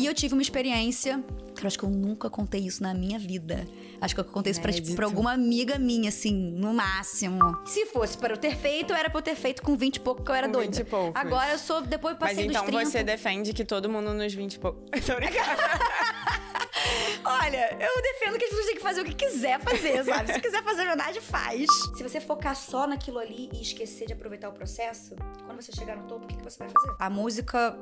E eu tive uma experiência, que eu acho que eu nunca contei isso na minha vida. Acho que eu contei isso pra, tipo, pra alguma amiga minha, assim, no máximo. Se fosse para eu ter feito, era pra eu ter feito com 20 e pouco, que eu era Com doida. 20 e poucos. Agora eu sou, depois Mas passei então dos 30. você defende que todo mundo nos 20 e pouco. Olha, eu defendo que as pessoas têm que fazer o que quiser fazer, sabe? Se quiser fazer verdade, faz. Se você focar só naquilo ali e esquecer de aproveitar o processo, quando você chegar no topo, o que que você vai fazer? A música,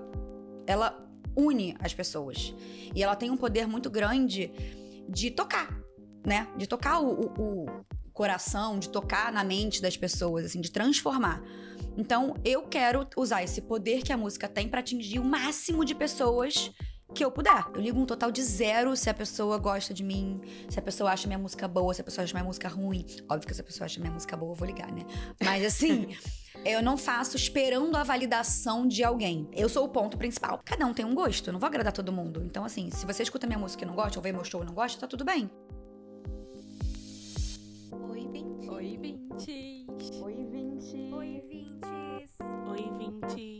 ela une as pessoas. E ela tem um poder muito grande de tocar, né? De tocar o, o- o coração, de tocar na mente das pessoas, assim, de transformar. Então, eu quero usar esse poder que a música tem pra atingir o máximo de pessoas que eu puder. Eu ligo um total de zero se a pessoa gosta de mim, se a pessoa acha minha música boa, se a pessoa acha minha música ruim. Óbvio que se a pessoa acha minha música boa, eu vou ligar, né? Mas assim, eu não faço esperando a validação de alguém. Eu sou o ponto principal. Cada um tem um gosto, eu não vou agradar todo mundo. Então, assim, se você escuta minha música e não gosta, ou vê meu show e não gosta, tá tudo bem. Oi, Vintes. Oi, Vintes. Oi, Vintes. Oi, Vintes. Oi, Vintes.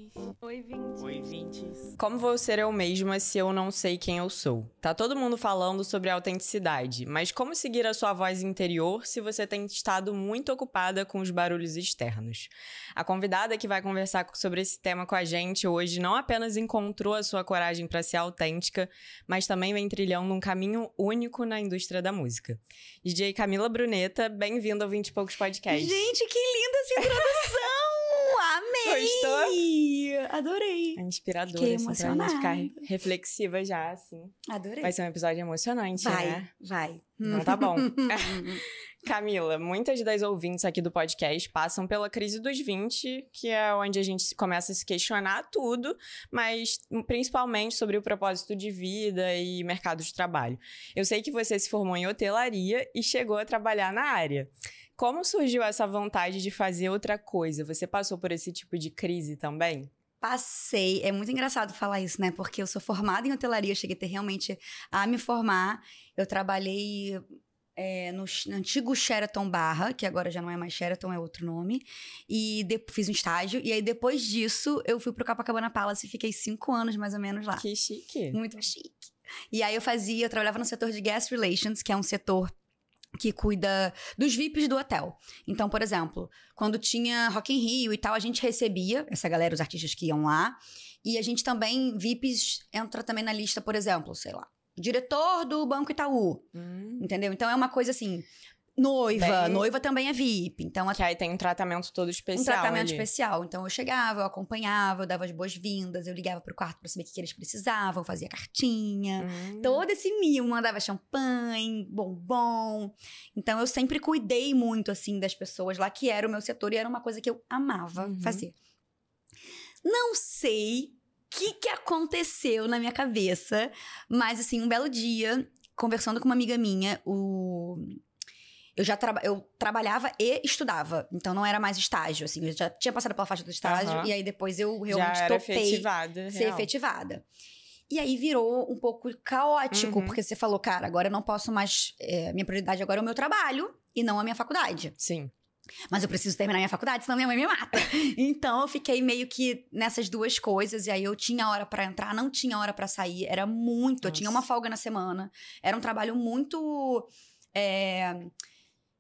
Oi, Vintes. Oi, Vintes. Como vou ser eu mesma se eu não sei quem eu sou? Tá todo mundo falando sobre autenticidade, mas como seguir a sua voz interior se você tem estado muito ocupada com os barulhos externos? A convidada que vai conversar co- sobre esse tema com a gente hoje não apenas encontrou a sua coragem para ser autêntica, mas também vem trilhando um caminho único na indústria da música. DJ Camila Bruneta, bem-vinda ao 20 e Poucos Podcast. Gente, que linda essa introdução! Amei! Gostou? Adorei. É inspiradora, Fiquei assim, pra gente ficar emocionada. reflexiva já, assim. Adorei. Vai ser um episódio emocionante, vai. né? vai. Então tá bom. Camila, muitas das ouvintes aqui do podcast passam pela crise dos 20, que é onde a gente começa a se questionar tudo, mas principalmente sobre o propósito de vida e mercado de trabalho. Eu sei que você se formou em hotelaria e chegou a trabalhar na área. Como surgiu essa vontade de fazer outra coisa? Você passou por esse tipo de crise também? Passei. É muito engraçado falar isso, né? Porque eu sou formada em hotelaria, cheguei a ter realmente a me formar. Eu trabalhei é, no, no antigo Sheraton Barra, que agora já não é mais Sheraton, é outro nome. E de- fiz um estágio. E aí, depois disso, eu fui pro Copacabana Palace e fiquei cinco anos mais ou menos lá. Que chique. Muito chique. E aí eu fazia, eu trabalhava no setor de guest relations, que é um setor que cuida dos VIPs do hotel. Então, por exemplo, quando tinha Rock in Rio e tal, a gente recebia essa galera, os artistas que iam lá, e a gente também, VIPs, entra também na lista, por exemplo, sei lá, diretor do Banco Itaú, Hum, entendeu? Então é uma coisa assim, noiva, Bem- noiva também é VIP, então que aí tem um tratamento todo especial. um tratamento ali. especial. Então eu chegava, eu acompanhava, eu dava as boas-vindas, eu ligava pro quarto pra saber o que, que eles precisavam, eu fazia cartinha. Hum. Todo esse mimo, mandava champanhe, bombom. Então eu sempre cuidei muito assim das pessoas lá, que era o meu setor e era uma coisa que eu amava Uhum. fazer. Não sei o que, que aconteceu na minha cabeça, mas assim, um belo dia, conversando com uma amiga minha, o eu já traba- eu trabalhava e estudava, então não era mais estágio, assim, eu já tinha passado pela faixa do estágio Aham. e aí depois eu realmente Já era topei efetivada. ser real. efetivada. E aí virou um pouco caótico, Uhum. porque você falou, cara, agora eu não posso mais. é, minha prioridade agora é o meu trabalho e não a minha faculdade. Sim. Mas eu preciso terminar minha faculdade, senão minha mãe me mata. então eu fiquei meio que nessas duas coisas, e aí eu tinha hora pra entrar, não tinha hora pra sair, era muito. Eu tinha Nossa. uma folga na semana. Era um trabalho muito. é,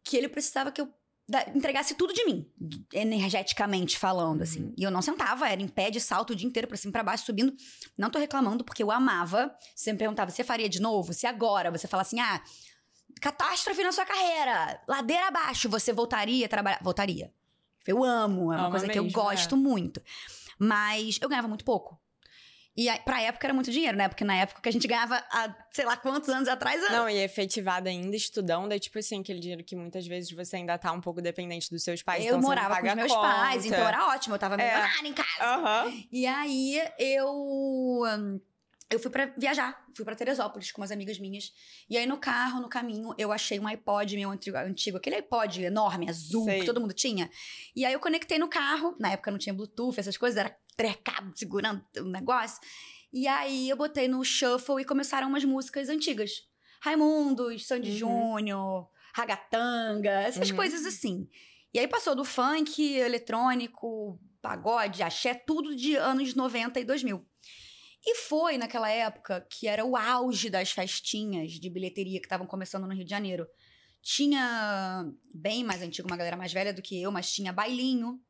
que ele precisava que eu da- entregasse tudo de mim, energeticamente falando, assim. Uhum. E eu não sentava, era em pé de salto o dia inteiro, pra cima pra baixo, subindo. Não tô reclamando, porque eu amava. Você me perguntava, você faria de novo? Se agora você fala assim, ah, catástrofe na sua carreira, ladeira abaixo, você voltaria a trabalhar? Voltaria. Eu amo, é uma Ama coisa que eu mesmo, gosto muito. Mas eu ganhava muito pouco. E aí, pra época era muito dinheiro, né? Porque na época que a gente ganhava há sei lá quantos anos atrás. era- Não, e efetivada ainda estudando, é tipo assim, aquele dinheiro que muitas vezes você ainda tá um pouco dependente dos seus pais. eu então morava com os meus conta. pais, então era ótimo, eu tava É. milionária em casa. Aham. E aí eu. hum, Eu fui pra viajar, fui pra Teresópolis com umas amigas minhas. E aí no carro, no caminho, eu achei um iPod meu antigo, antigo aquele iPod enorme, azul, Sei. que todo mundo tinha. E aí eu conectei no carro, na época não tinha Bluetooth, essas coisas, era pré-cabo segurando o negócio. E aí eu botei no shuffle e começaram umas músicas antigas. Raimundos, Sandy Uhum. Júnior, Ragatanga, essas Uhum. coisas assim. E aí passou do funk, eletrônico, pagode, axé, tudo de anos 90 e 2000. E foi naquela época que era o auge das festinhas de bilheteria que estavam começando no Rio de Janeiro. Tinha, bem mais antigo, uma galera mais velha do que eu, mas tinha bailinho.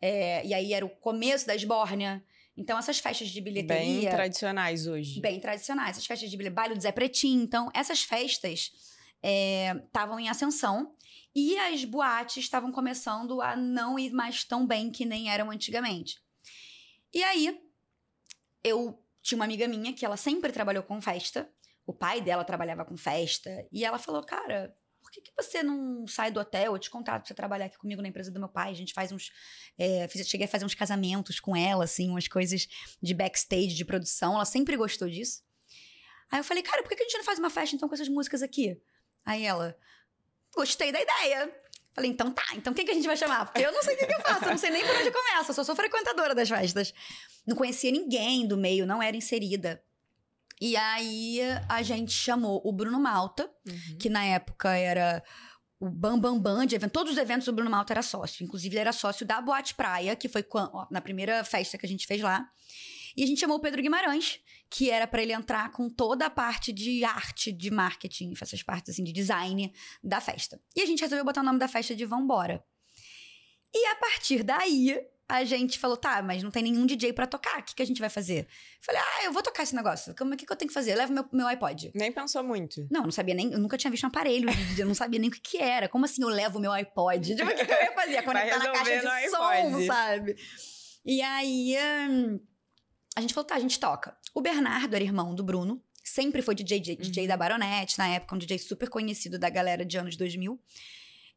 É, e aí era o começo da esbórnia. Então, essas festas de bilheteria. Bem tradicionais hoje. Bem tradicionais. Essas festas de bilheteria, baile do Zé Pretinho. Então, essas festas estavam é, em ascensão. E as boates estavam começando a não ir mais tão bem que nem eram antigamente. E aí, eu tinha uma amiga minha que ela sempre trabalhou com festa. O pai dela trabalhava com festa. E ela falou, cara, que, que você não sai do hotel? Eu te contrato pra você trabalhar aqui comigo na empresa do meu pai. A gente faz uns. É, cheguei a fazer uns casamentos com ela, assim, umas coisas de backstage, de produção. Ela sempre gostou disso. Aí eu falei, cara, por que, que a gente não faz uma festa então com essas músicas aqui? Aí ela, gostei da ideia. Falei, então tá, então quem que a gente vai chamar? Porque eu não sei o que, que eu faço, eu não sei nem por onde começa, eu só sou frequentadora das festas. Não conhecia ninguém do meio, não era inserida. E aí a gente chamou o Bruno Malta, uhum. que na época era o Bam Bam Bam de evento. Todos os eventos o Bruno Malta era sócio. Inclusive, ele era sócio da Boate Praia, que foi na primeira festa que a gente fez lá. E a gente chamou o Pedro Guimarães, que era para ele entrar com toda a parte de arte, de marketing, essas partes assim de design da festa. E a gente resolveu botar o nome da festa de Vambora. E a partir daí, a gente falou, tá, mas não tem nenhum DJ para tocar, o que, que a gente vai fazer? Falei, ah, eu vou tocar esse negócio. O que, que eu tenho que fazer? Eu levo meu, meu iPod. Nem pensou muito. Não, não sabia nem, eu nunca tinha visto um aparelho, eu não sabia nem o que, que era. Como assim eu levo meu iPod? Tipo, o que, que eu ia fazer? Conectar na caixa de som, sabe? E aí, hum, a gente falou, tá, a gente toca. O Bernardo era irmão do Bruno, sempre foi DJ, DJ, uhum. da Baronette, na época, um DJ super conhecido da galera de anos 2000.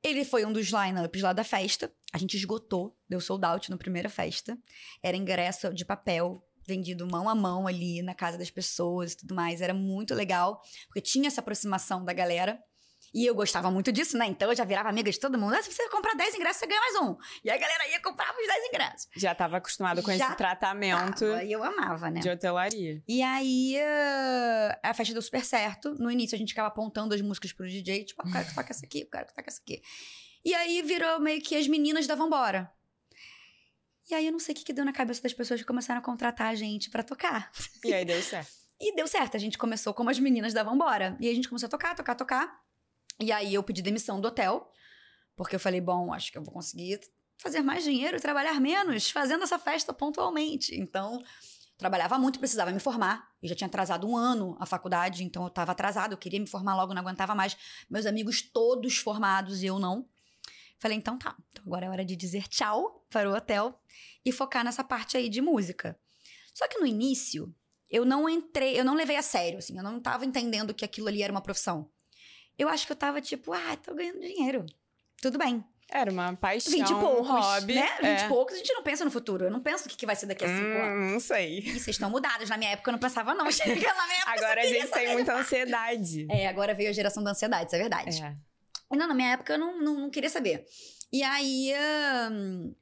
Ele foi um dos lineups lá da festa. A gente esgotou, deu sold out na primeira festa. Era ingresso de papel, vendido mão a mão ali na casa das pessoas e tudo mais. Era muito legal, porque tinha essa aproximação da galera. E eu gostava muito disso, né? Então eu já virava amiga de todo mundo. Ah, se você comprar 10 ingressos, você ganha mais um. E a galera ia comprar os 10 ingressos. Já estava acostumado com já esse tratamento. E eu amava, né? De hotelaria. E aí uh, a festa deu super certo. No início a gente ficava apontando as músicas pro DJ, tipo, o cara que toca essa aqui, o cara que toca essa aqui. E aí virou meio que as meninas da Vambora. E aí eu não sei o que, que deu na cabeça das pessoas que começaram a contratar a gente para tocar. E aí deu certo. e deu certo. A gente começou como as meninas da Vambora. E aí a gente começou a tocar, tocar, tocar. E aí eu pedi demissão do hotel, porque eu falei, bom, acho que eu vou conseguir fazer mais dinheiro e trabalhar menos, fazendo essa festa pontualmente. Então, trabalhava muito, precisava me formar. Eu já tinha atrasado um ano a faculdade, então eu estava atrasado, eu queria me formar logo, não aguentava mais. Meus amigos todos formados e eu não. Falei, então tá, então agora é hora de dizer tchau para o hotel e focar nessa parte aí de música. Só que no início, eu não entrei, eu não levei a sério, assim, eu não estava entendendo que aquilo ali era uma profissão. Eu acho que eu tava tipo, ah, tô ganhando dinheiro. Tudo bem. Era uma paixão, 20 e poucos, um hobby. Né? 20 é. e poucos, a gente não pensa no futuro. Eu não penso o que, vai ser daqui a cinco hum, anos. Não sei. E vocês estão mudados. Na minha época eu não pensava, não. Agora a gente tem muita ansiedade. É, agora veio a geração da ansiedade, isso é verdade. É. Não, na minha época eu não, não, não queria saber. E aí, hum,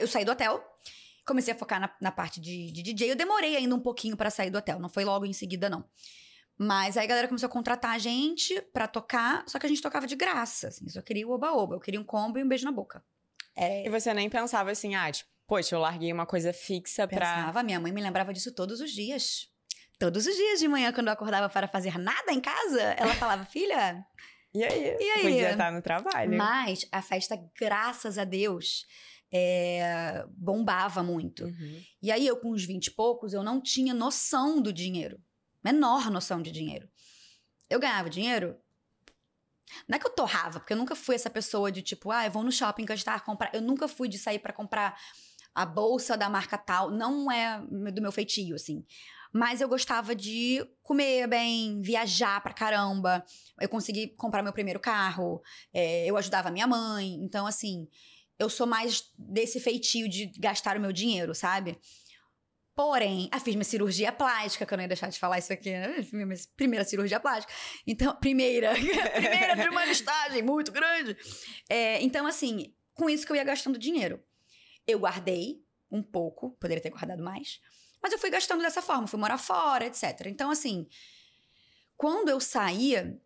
eu saí do hotel, comecei a focar na, na parte de, de DJ. Eu demorei ainda um pouquinho para sair do hotel, não foi logo em seguida, não. Mas aí a galera começou a contratar a gente pra tocar, só que a gente tocava de graça, assim. Só queria o oba-oba. Eu queria um combo e um beijo na boca. É... E você nem pensava assim, ah, tipo, poxa, eu larguei uma coisa fixa pra... Pensava, minha mãe me lembrava disso todos os dias. Todos os dias de manhã, quando eu acordava para fazer nada em casa, ela falava, filha... E aí? E aí? Podia estar no trabalho. Mas a festa, graças a Deus, é, bombava muito. Uhum. E aí, eu com uns 20 e poucos, eu não tinha noção do dinheiro menor noção de dinheiro. Eu ganhava dinheiro. Não é que eu torrava, porque eu nunca fui essa pessoa de tipo, ah, eu vou no shopping gastar, comprar. Eu nunca fui de sair para comprar a bolsa da marca tal. Não é do meu feitio, assim. Mas eu gostava de comer bem, viajar pra caramba. Eu consegui comprar meu primeiro carro. É, eu ajudava minha mãe. Então, assim, eu sou mais desse feitio de gastar o meu dinheiro, sabe? Porém, eu fiz minha cirurgia plástica, que eu não ia deixar de falar isso aqui, né? Minha primeira cirurgia plástica. Então, primeira. primeira de uma listagem muito grande. É, então, assim, com isso que eu ia gastando dinheiro. Eu guardei um pouco, poderia ter guardado mais. Mas eu fui gastando dessa forma, fui morar fora, etc. Então, assim, quando eu saía,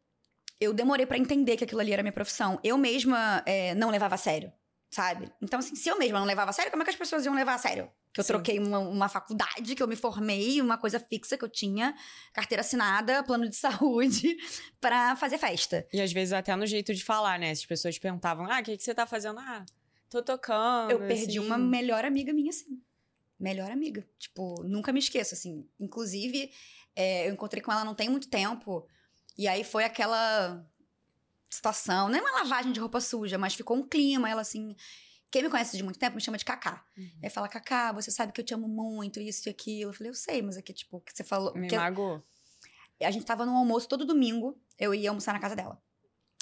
eu demorei para entender que aquilo ali era minha profissão. Eu mesma é, não levava a sério. Sabe? Então, assim, se eu mesma não levava a sério, como é que as pessoas iam levar a sério? Que eu Sim. troquei uma, uma faculdade, que eu me formei, uma coisa fixa que eu tinha, carteira assinada, plano de saúde, pra fazer festa. E às vezes até no jeito de falar, né? As pessoas perguntavam, ah, o que, que você tá fazendo? Ah, tô tocando. Eu perdi assim. uma melhor amiga minha, assim. Melhor amiga. Tipo, nunca me esqueço, assim. Inclusive, é, eu encontrei com ela não tem muito tempo. E aí foi aquela situação. Não é uma lavagem de roupa suja, mas ficou um clima. Ela, assim. Quem me conhece de muito tempo me chama de Cacá. Uhum. Aí fala, Cacá, você sabe que eu te amo muito, isso e aquilo. Eu falei, eu sei, mas aqui, tipo, o que você falou. Me que magoou. a gente tava no almoço todo domingo, eu ia almoçar na casa dela,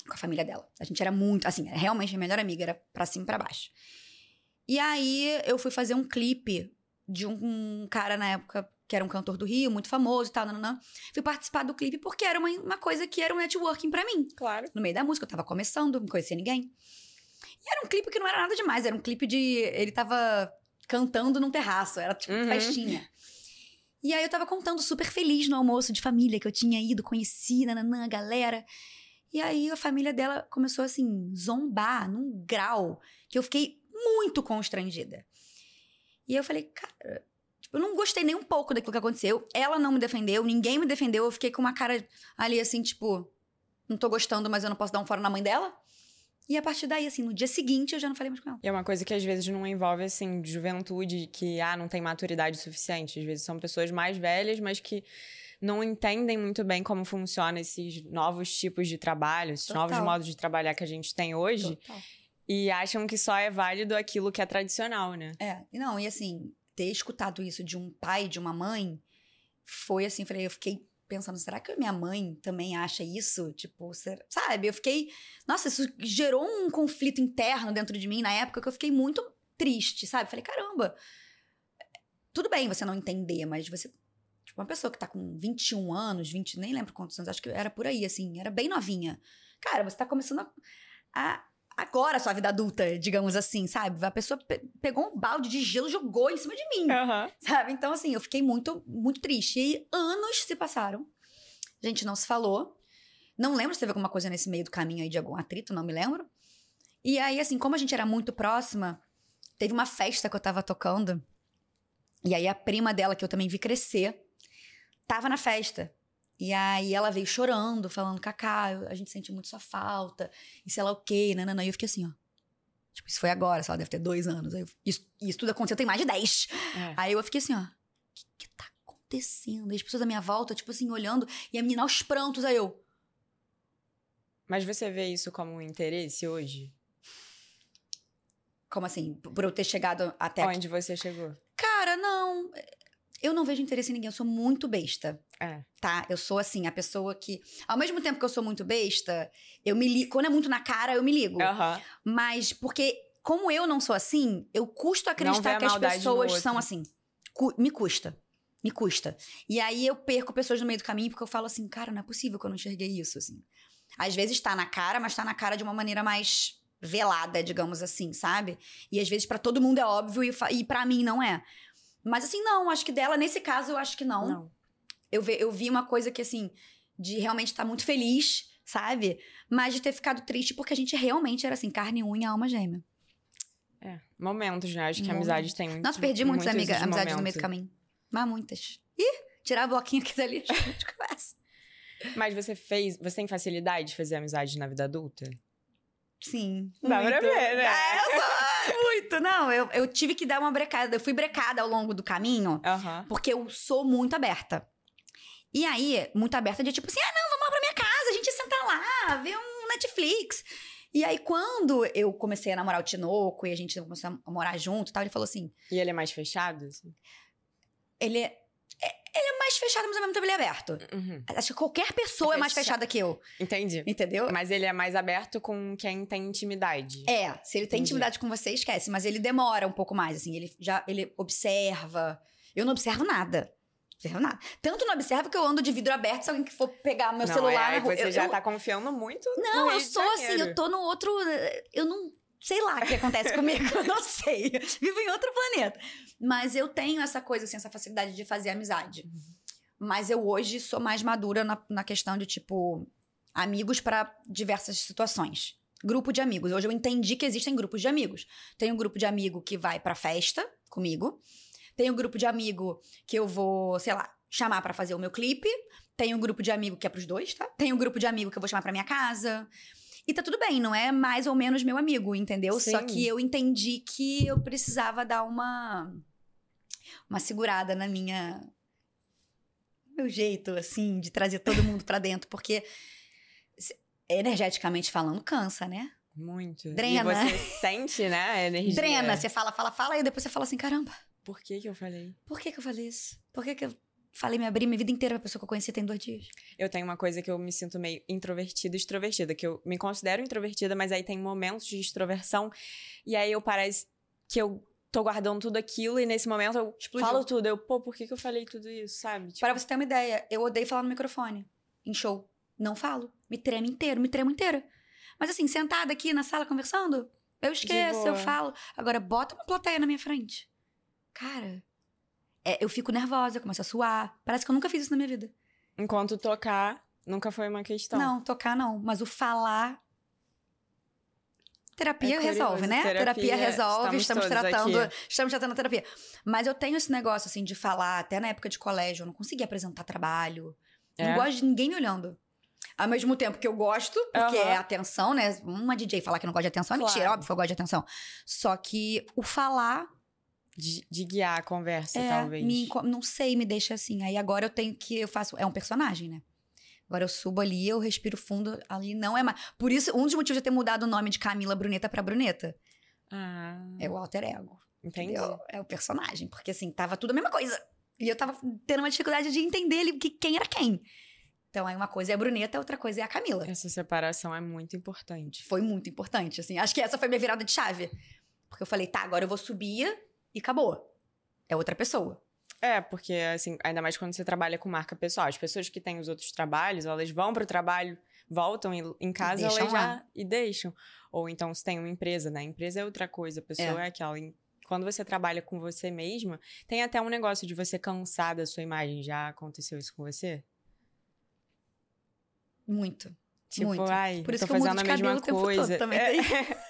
com a família dela. A gente era muito, assim, era realmente a melhor amiga, era pra cima e pra baixo. E aí eu fui fazer um clipe de um, um cara na época que era um cantor do Rio, muito famoso e tal, nananã. Fui participar do clipe porque era uma, uma coisa que era um networking pra mim. Claro. No meio da música, eu tava começando, não conhecia ninguém. E era um clipe que não era nada demais, era um clipe de. Ele tava cantando num terraço, era tipo Uhum. festinha. E aí eu tava contando super feliz no almoço de família que eu tinha ido, conheci, nananã, a galera. E aí a família dela começou assim, zombar num grau que eu fiquei muito constrangida. E eu falei, cara, eu não gostei nem um pouco daquilo que aconteceu. Ela não me defendeu, ninguém me defendeu. Eu fiquei com uma cara ali assim, tipo, não tô gostando, mas eu não posso dar um fora na mãe dela. E a partir daí, assim, no dia seguinte eu já não falei mais com ela. E é uma coisa que às vezes não envolve, assim, juventude, que, ah, não tem maturidade suficiente. Às vezes são pessoas mais velhas, mas que não entendem muito bem como funciona esses novos tipos de trabalho, esses Total. novos modos de trabalhar que a gente tem hoje. Total. E acham que só é válido aquilo que é tradicional, né? É, e não, e assim, ter escutado isso de um pai, de uma mãe, foi assim, falei, eu fiquei pensando, será que minha mãe também acha isso? Tipo, sabe? Eu fiquei, nossa, isso gerou um conflito interno dentro de mim na época que eu fiquei muito triste, sabe? Falei, caramba, tudo bem você não entender, mas você tipo, uma pessoa que tá com 21 anos, 20, nem lembro quantos anos, acho que era por aí, assim, era bem novinha. Cara, você tá começando a, a- agora a sua vida adulta, digamos assim, sabe? A pessoa pe- pegou um balde de gelo e jogou em cima de mim, Aham. sabe? Então, assim, eu fiquei muito, muito triste. E anos se passaram. A gente não se falou. Não lembro se teve alguma coisa nesse meio do caminho aí de algum atrito, não me lembro. E aí, assim, como a gente era muito próxima, teve uma festa que eu tava tocando. E aí a prima dela, que eu também vi crescer, tava na festa. E aí ela veio chorando, falando, Cacá, a gente sente muito sua falta, e sei lá o quê, nananã. E eu fiquei assim, ó. Tipo, isso foi agora, sei lá, deve ter dois anos. Aí eu- isso, isso tudo aconteceu tem mais de dez. É. Aí eu fiquei assim, ó. O que, que tá acontecendo? E as pessoas à minha volta, tipo assim, olhando, e a menina aos prantos, aí eu. Mas você vê isso como um interesse hoje? Como assim? Por eu ter chegado até aqui. Onde você chegou? Cara, não. Eu não vejo interesse em ninguém, eu sou muito besta. É. Tá? Eu sou assim, a pessoa que. Ao mesmo tempo que eu sou muito besta, eu me ligo. Quando é muito na cara, eu me ligo. Aham. Mas porque, como eu não sou assim, eu custo acreditar que as pessoas são assim. Cu- me custa. Me custa. E aí eu perco pessoas no meio do caminho porque eu falo assim, cara, não é possível que eu não enxerguei isso, assim. Às vezes tá na cara, mas tá na cara de uma maneira mais velada, digamos assim, sabe? E às vezes pra todo mundo é óbvio e, e para mim não é. Mas assim, não, acho que dela, nesse caso, eu acho que não. Não. Eu, ve- eu vi uma coisa que, assim, de realmente estar muito feliz, sabe? Mas de ter ficado triste porque a gente realmente era assim, carne, unha, alma gêmea. É. Momentos, né? Acho que a Momentos. amizade tem muito. Nossa, perdi muitas amigas, amizades no meio do momentos. caminho. Mas muitas. Ih, tirar a bloquinha aqui dali, a gente conversa. Mas você fez. Você tem facilidade de fazer amizade na vida adulta? Sim. Dá pra muito. ver, né? É, eu sou muito. Não, eu, eu tive que dar uma brecada. Eu fui brecada ao longo do caminho, porque eu sou muito aberta. E aí, muito aberta de tipo assim, ah, não, vamos lá pra minha casa, a gente senta lá, vê um Netflix. E aí, quando eu comecei a namorar o Tinoco e a gente começou a morar junto e tal, ele falou assim, E ele é mais fechado? assim? ele é... é- Ele é mais fechado, mas ao mesmo tempo ele é aberto. Uhum. Acho que qualquer pessoa é mais Fecha- fechada que eu, Entendi. entendeu? Mas ele é mais aberto com quem tem intimidade. É, se ele tem Entendi. intimidade com você, esquece. Mas ele demora um pouco mais, assim. Ele já ele observa. Eu não observo nada. Observo nada. Tanto não observo que eu ando de vidro aberto se alguém que for pegar meu Não, celular é, na rua. você eu, já eu- tá confiando muito Não, eu sou assim, eu tô no outro. Eu não. Sei lá o que acontece comigo, eu não sei. Vivo em outro planeta. Mas eu tenho essa coisa, assim, essa facilidade de fazer amizade. Mas eu hoje sou mais madura na, na questão de, tipo, amigos pra diversas situações. Grupo de amigos. Hoje eu entendi que existem grupos de amigos. Tem um grupo de amigo que vai pra festa comigo. Tem um grupo de amigo que eu vou, sei lá, chamar pra fazer o meu clipe. Tem um grupo de amigo que é pros dois, tá? Tem um grupo de amigo que eu vou chamar pra minha casa. E tá tudo bem, não é mais ou menos meu amigo, entendeu? Só Sim. que eu entendi que eu precisava dar uma uma segurada na minha meu jeito assim de trazer todo mundo pra dentro, porque energeticamente falando cansa, né? Muito. Drena. E você sente, né, a energia. Drena, você fala, fala, fala e depois você fala assim, caramba, Por que que eu falei? por que que eu falei isso? Por que que eu falei me abrir minha vida inteira pra pessoa que eu conheci tem dois dias? Eu tenho uma coisa que eu me sinto meio introvertida e extrovertida, que eu me considero introvertida, mas aí tem momentos de extroversão, e aí eu parece que eu tô guardando tudo aquilo, e nesse momento eu Explodiu. falo tudo. Eu, pô, por que, que eu falei tudo isso, sabe? Tipo, Para você ter uma ideia, eu odeio falar no microfone. Em show. Não falo. Me tremo inteiro, me tremo inteira. Mas assim, sentada aqui na sala conversando, eu esqueço, eu falo. Agora, bota uma plateia na minha frente. Cara, é, eu fico nervosa, eu começo a suar. Parece que eu nunca fiz isso na minha vida. enquanto tocar, nunca foi uma questão. Não, tocar não. Mas o falar. Terapia É resolve, né? terapia, resolve, estamos estamos, tratando, aqui. estamos tratando a terapia. Mas eu tenho esse negócio assim de falar, até na época de colégio, eu não conseguia apresentar trabalho. É? Não gosto de ninguém me olhando. Ao mesmo tempo que eu gosto, porque Aham. é atenção, né? Uma DJ falar que não gosta de atenção é Claro. mentira, óbvio que eu gosto de atenção. Só que o falar, De, de guiar a conversa, é, talvez. me não sei, me deixa assim. Aí agora eu tenho que, eu faço, é um personagem, né? Agora eu subo ali, eu respiro fundo, ali não é mais. Por isso, um dos motivos de eu ter mudado o nome de Camila Bruneta pra Bruneta Ah, é o alter ego. entendi. entendeu? É o personagem, porque assim, tava tudo a mesma coisa. E eu tava tendo uma dificuldade de entender ali que, quem era quem. Então aí uma coisa é a Bruneta, outra coisa é a Camila. Essa separação é muito importante. foi muito importante, assim. Acho que essa foi minha virada de chave. Porque eu falei, tá, agora eu vou subir e acabou. É outra pessoa. É, porque, assim, ainda mais quando você trabalha com marca pessoal. As pessoas que têm os outros trabalhos, elas vão pro trabalho, voltam em casa, deixam elas já lá. e deixam. Ou então, se tem uma empresa, né? A empresa é outra coisa, a pessoa é, aquela. E Quando você trabalha com você mesma, tem até um negócio de você cansar da sua imagem. Já aconteceu isso com você? Muito. Tipo, Muito. ai, Por isso tô que eu fazendo de a mesma o tempo todo coisa. também, É.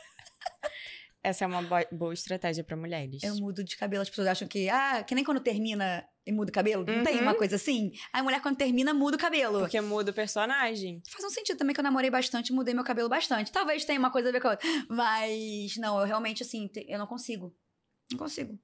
Essa é uma bo- boa estratégia pra mulheres. Eu mudo de cabelo, as pessoas acham que, ah, que nem quando termina e muda o cabelo. Não tem Uhum. uma coisa assim? A mulher, quando termina, muda o cabelo. Porque muda o personagem. Faz um sentido também que eu namorei bastante, mudei meu cabelo bastante. Talvez tenha uma coisa a ver com a outra. Mas, não, eu realmente, assim, eu não consigo. Não consigo.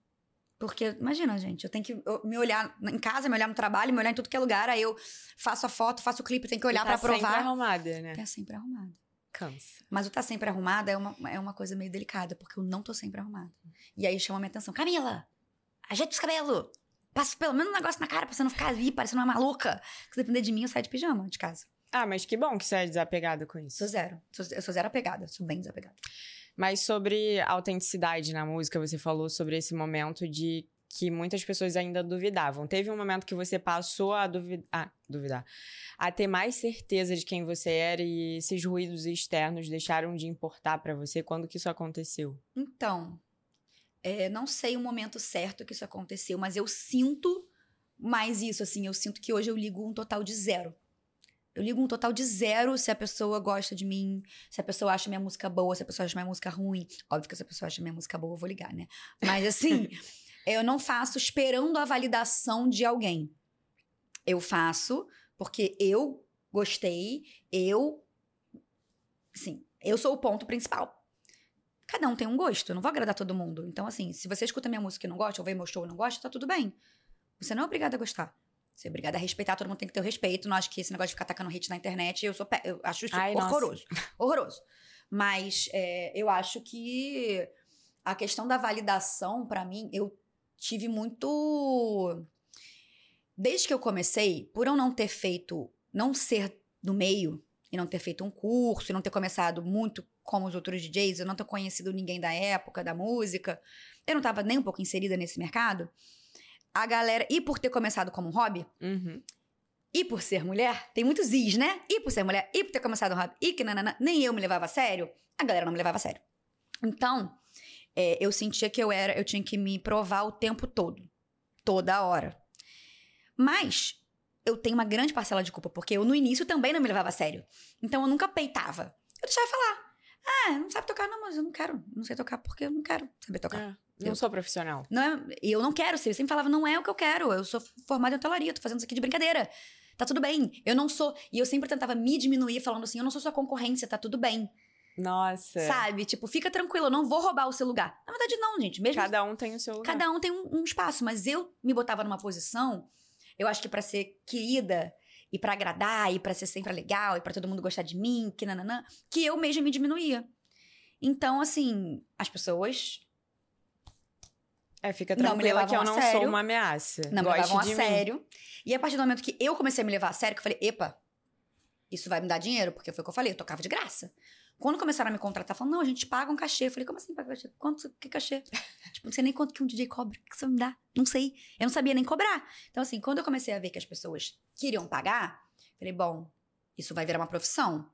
Porque, imagina, gente, eu tenho que eu- me olhar em casa, me olhar no trabalho, me olhar em tudo que é lugar. Aí eu faço a foto, faço o clipe, tenho que olhar E tá pra sempre provar. arrumada, né? Tá sempre arrumada. Cansa. Mas o tá sempre arrumada é uma, é uma coisa meio delicada, porque eu não tô sempre arrumada. E aí chama minha atenção. Camila, ajeita os cabelos. Passa pelo menos um negócio na cara pra você não ficar ali parecendo uma maluca. Se depender de mim, eu saio de pijama de casa. Ah, mas que bom que você é desapegada com isso. Sou zero. Sou- eu sou zero apegada. Sou bem desapegada. Mas sobre autenticidade na música, você falou sobre esse momento de que muitas pessoas ainda duvidavam. Teve um momento que você passou a duvidar, ah, duvidar, a ter mais certeza de quem você era e esses ruídos externos deixaram de importar pra você. Quando que isso aconteceu? Então, é, não sei o momento certo que isso aconteceu, mas eu sinto mais isso, assim. Eu sinto que hoje eu ligo um total de zero. Eu ligo um total de zero se a pessoa gosta de mim, se a pessoa acha minha música boa, se a pessoa acha minha música ruim. Óbvio que se a pessoa acha minha música boa, eu vou ligar, né? Mas assim, eu não faço esperando a validação de alguém. Eu faço porque eu gostei, eu. Sim, eu sou o ponto principal. Cada um tem um gosto, eu não vou agradar todo mundo. Então, assim, se você escuta minha música e não gosta, ou vê meu show e não gosta, tá tudo bem. Você não é obrigado a gostar. Você é obrigado a respeitar, todo mundo tem que ter o respeito. Não acho que esse negócio de ficar atacando hate na internet, eu sou eu acho isso Ai, nossa. horroroso. Horroroso. Mas é, eu acho que a questão da validação, pra mim, eu tive muito. Desde que eu comecei, por eu não ter feito, não ser do meio, e não ter feito um curso, e não ter começado muito como os outros DJs, eu não ter conhecido ninguém da época da música, eu não tava nem um pouco inserida nesse mercado. A galera, e por ter começado como um hobby, Uhum. e por ser mulher, tem muitos is, né? E por ser mulher, e por ter começado um hobby, e que nanana, nem eu me levava a sério, a galera não me levava a sério. Então, é, eu sentia que eu era, eu tinha que me provar o tempo todo. Toda hora. Mas eu tenho uma grande parcela de culpa, porque eu no início também não me levava a sério. Então eu nunca peitava. Eu deixava falar. Ah, não sabe tocar, não, mas eu não quero. Não sei tocar porque eu não quero saber tocar. É, não Eu- sou profissional. Não é, e eu não quero ser. Eu sempre falava, não é o que eu quero. Eu sou formada em hotelaria, tô fazendo isso aqui de brincadeira. Tá tudo bem. Eu não sou. E eu sempre tentava me diminuir falando assim: eu não sou sua concorrência, tá tudo bem. Nossa. Sabe? Tipo, fica tranquilo, eu não vou roubar o seu lugar. Na verdade, não, gente. Mesmo Cada um tem o seu lugar. Cada um tem um, um espaço, mas eu me botava numa posição, eu acho que pra ser querida e pra agradar e pra ser sempre legal e pra todo mundo gostar de mim, que nananã, que eu mesma me diminuía. Então, assim, as pessoas É, fica me tranquila que eu não sério. sou uma ameaça. não me Goste levavam a mim. sério. E a partir do momento que eu comecei a me levar a sério, que eu falei, epa, isso vai me dar dinheiro, porque foi o que eu falei, eu tocava de graça. Quando começaram a me contratar, falando, não, a gente paga um cachê. Eu falei, como assim paga cachê? Quanto, que cachê? tipo, não sei nem quanto que um DJ cobra. O que você vai me dá? Não sei. Eu não sabia nem cobrar. Então, assim, quando eu comecei a ver que as pessoas queriam pagar, falei, bom, isso vai virar uma profissão.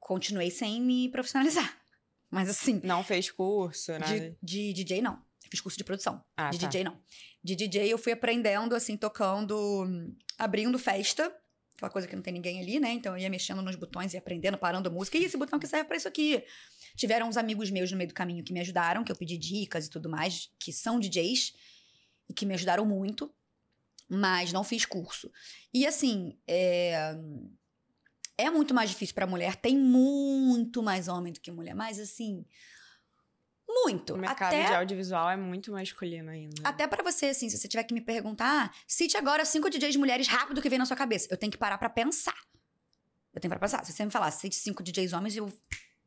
Continuei sem me profissionalizar. Mas, assim, Não fez curso, nada. de, de DJ, não. Eu fiz curso de produção. Ah, de tá. DJ, não. De DJ, eu fui aprendendo, assim, tocando, abrindo festa. Aquela coisa que não tem ninguém ali, né? Então eu ia mexendo nos botões e aprendendo, parando música. E esse botão que serve pra isso aqui. Tiveram uns amigos meus no meio do caminho que me ajudaram, que eu pedi dicas e tudo mais, que são DJs e que me ajudaram muito, mas não fiz curso. E assim, é, é muito mais difícil pra mulher, tem muito mais homem do que mulher, mas assim, muito. O mercado Até de audiovisual é muito masculino ainda. até pra você, assim, se você tiver que me perguntar, cite agora cinco DJs mulheres rápido que vem na sua cabeça. Eu tenho que parar pra pensar. Eu tenho pra pensar. Se você me falar, cite cinco DJs homens, eu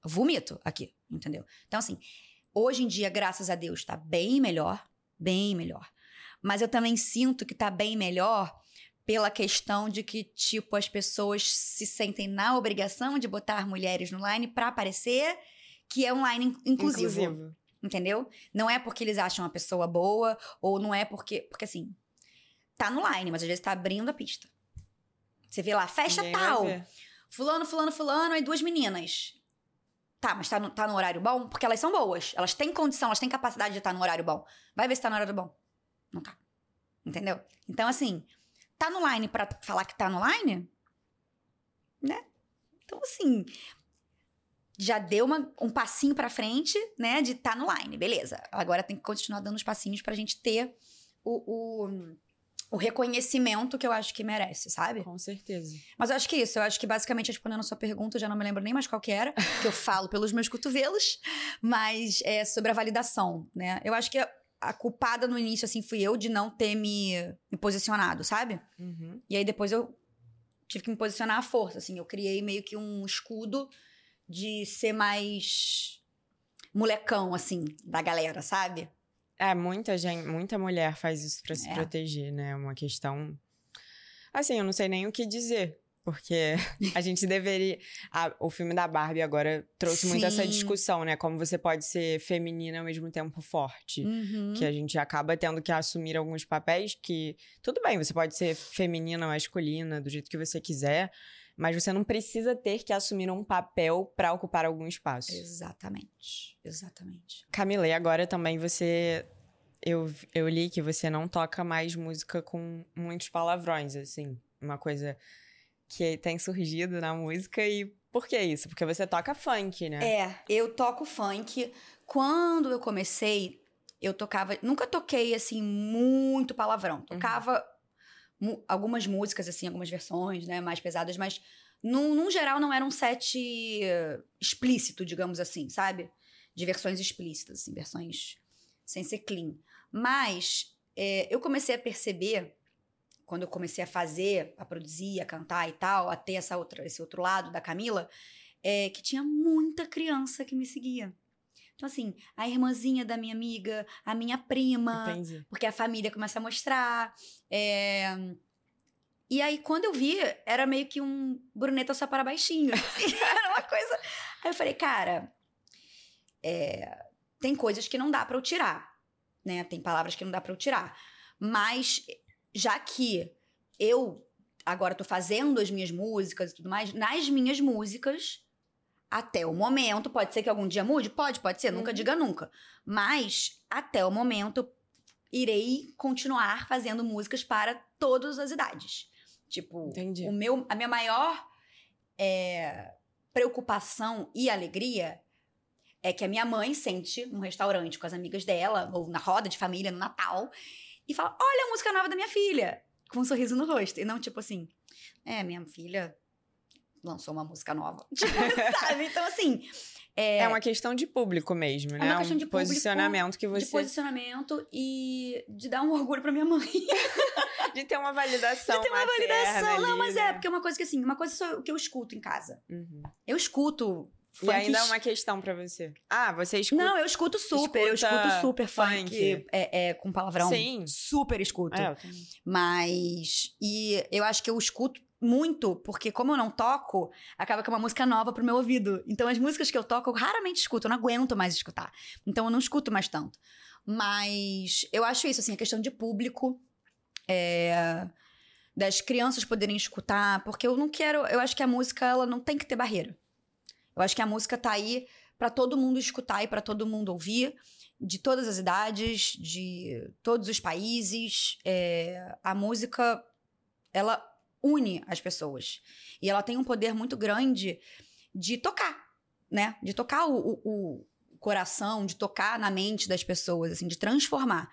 vomito aqui, entendeu? Então, assim, hoje em dia, graças a Deus, tá bem melhor. Bem melhor. Mas eu também sinto que tá bem melhor pela questão de que, tipo, as pessoas se sentem na obrigação de botar mulheres no line pra aparecer que é um line in- inclusivo. Inclusivo. Entendeu? Não é porque eles acham a pessoa boa, ou não é porque. Porque assim, tá no line, mas às vezes tá abrindo a pista. Você vê lá, festa Ninguém tal. Fulano, fulano, fulano, e duas meninas. Tá, mas tá no, tá no horário bom? Porque elas são boas. Elas têm condição, elas têm capacidade de estar no horário bom. Vai ver se tá no horário bom. Não tá. Entendeu? Então, assim, tá no line pra falar que tá no line? Né? Então, assim, já deu uma- um passinho pra frente, né? De tá no line, beleza. Agora tem que continuar dando os passinhos pra gente ter o, o, o reconhecimento que eu acho que merece, sabe? Com certeza. Mas eu acho que é isso, eu acho que basicamente respondendo a sua pergunta, eu já não me lembro nem mais qual que era, que eu falo pelos meus cotovelos, mas é sobre a validação, né? Eu acho que a, a culpada no início, assim, fui eu de não ter me, me posicionado, sabe? Uhum. E aí depois eu tive que me posicionar à força, assim, eu criei meio que um escudo de ser mais molecão, assim, da galera, sabe? É, muita gente, muita mulher faz isso pra se É. proteger, né? É uma questão. Assim, eu não sei nem o que dizer. Porque a gente deveria. o filme da Barbie agora trouxe muito essa Sim. discussão, né? Como você pode ser feminina ao mesmo tempo forte. Uhum. Que a gente acaba tendo que assumir alguns papéis que. Tudo bem, você pode ser feminina, masculina, do jeito que você quiser. Mas você não precisa ter que assumir um papel pra ocupar algum espaço. Exatamente, exatamente. Camila, e agora também você. Eu, eu li que você não toca mais música com muitos palavrões, assim. Uma coisa que tem surgido na música. E por que isso? Porque você toca funk, né? É, eu toco funk. Quando eu comecei, eu tocava. Nunca toquei, assim, muito palavrão. Tocava mu- algumas músicas, assim, algumas versões, né, mais pesadas, mas num, geral não era um set explícito, digamos assim, sabe? De versões explícitas, assim, versões sem ser clean. Mas eh, eu comecei a perceber, quando eu comecei a fazer, a produzir, a cantar e tal, a ter essa outra, esse outro lado da Camila, é, que tinha muita criança que me seguia. Então, assim, a irmãzinha da minha amiga, a minha prima, Entendi. porque a família começa a mostrar. é, E aí, quando eu vi, era meio que um bruneta só para baixinho. assim, era uma coisa. Aí eu falei, cara, é, tem coisas que não dá pra eu tirar, né? Tem palavras que não dá pra eu tirar. Mas, já que eu agora tô fazendo as minhas músicas e tudo mais, nas minhas músicas, até o momento, pode ser que algum dia mude? Pode, pode ser, nunca Uhum. diga nunca. Mas, até o momento, irei continuar fazendo músicas para todas as idades. Tipo, Entendi. o meu, a minha maior é, preocupação e alegria é que a minha mãe sente num restaurante com as amigas dela, ou na roda de família, no Natal, e fala: Olha a música nova da minha filha, com um sorriso no rosto. E não tipo assim, é, minha filha lançou uma música nova. Tipo, sabe? Então, assim. É, É uma questão de público mesmo, né? uma questão um de público, posicionamento que de você. posicionamento e de dar um orgulho pra minha mãe. De ter uma validação. de ter uma validação. Não, ali, mas né? é, porque é uma coisa que assim, uma coisa o que eu escuto em casa. Uhum. Eu escuto. E funk ainda é uma questão pra você. Ah, você escuta. Não, eu escuto super, eu escuto super funk, funk. É, é, com palavrão. Sim. Super escuto. É, eu. Mas. E eu acho que eu escuto muito, porque como eu não toco, acaba que é uma música nova pro meu ouvido. Então as músicas que eu toco, eu raramente escuto, eu não aguento mais escutar. Então eu não escuto mais tanto. Mas eu acho isso, assim, a questão de público. é, das crianças poderem escutar, porque eu não quero. Eu acho que a música, ela não tem que ter barreira. Eu acho que a música tá aí pra todo mundo escutar e pra todo mundo ouvir, de todas as idades, de todos os países. É, a música, ela une as pessoas. E ela tem um poder muito grande de tocar, né? De tocar o, o- o coração, de tocar na mente das pessoas, assim, de transformar.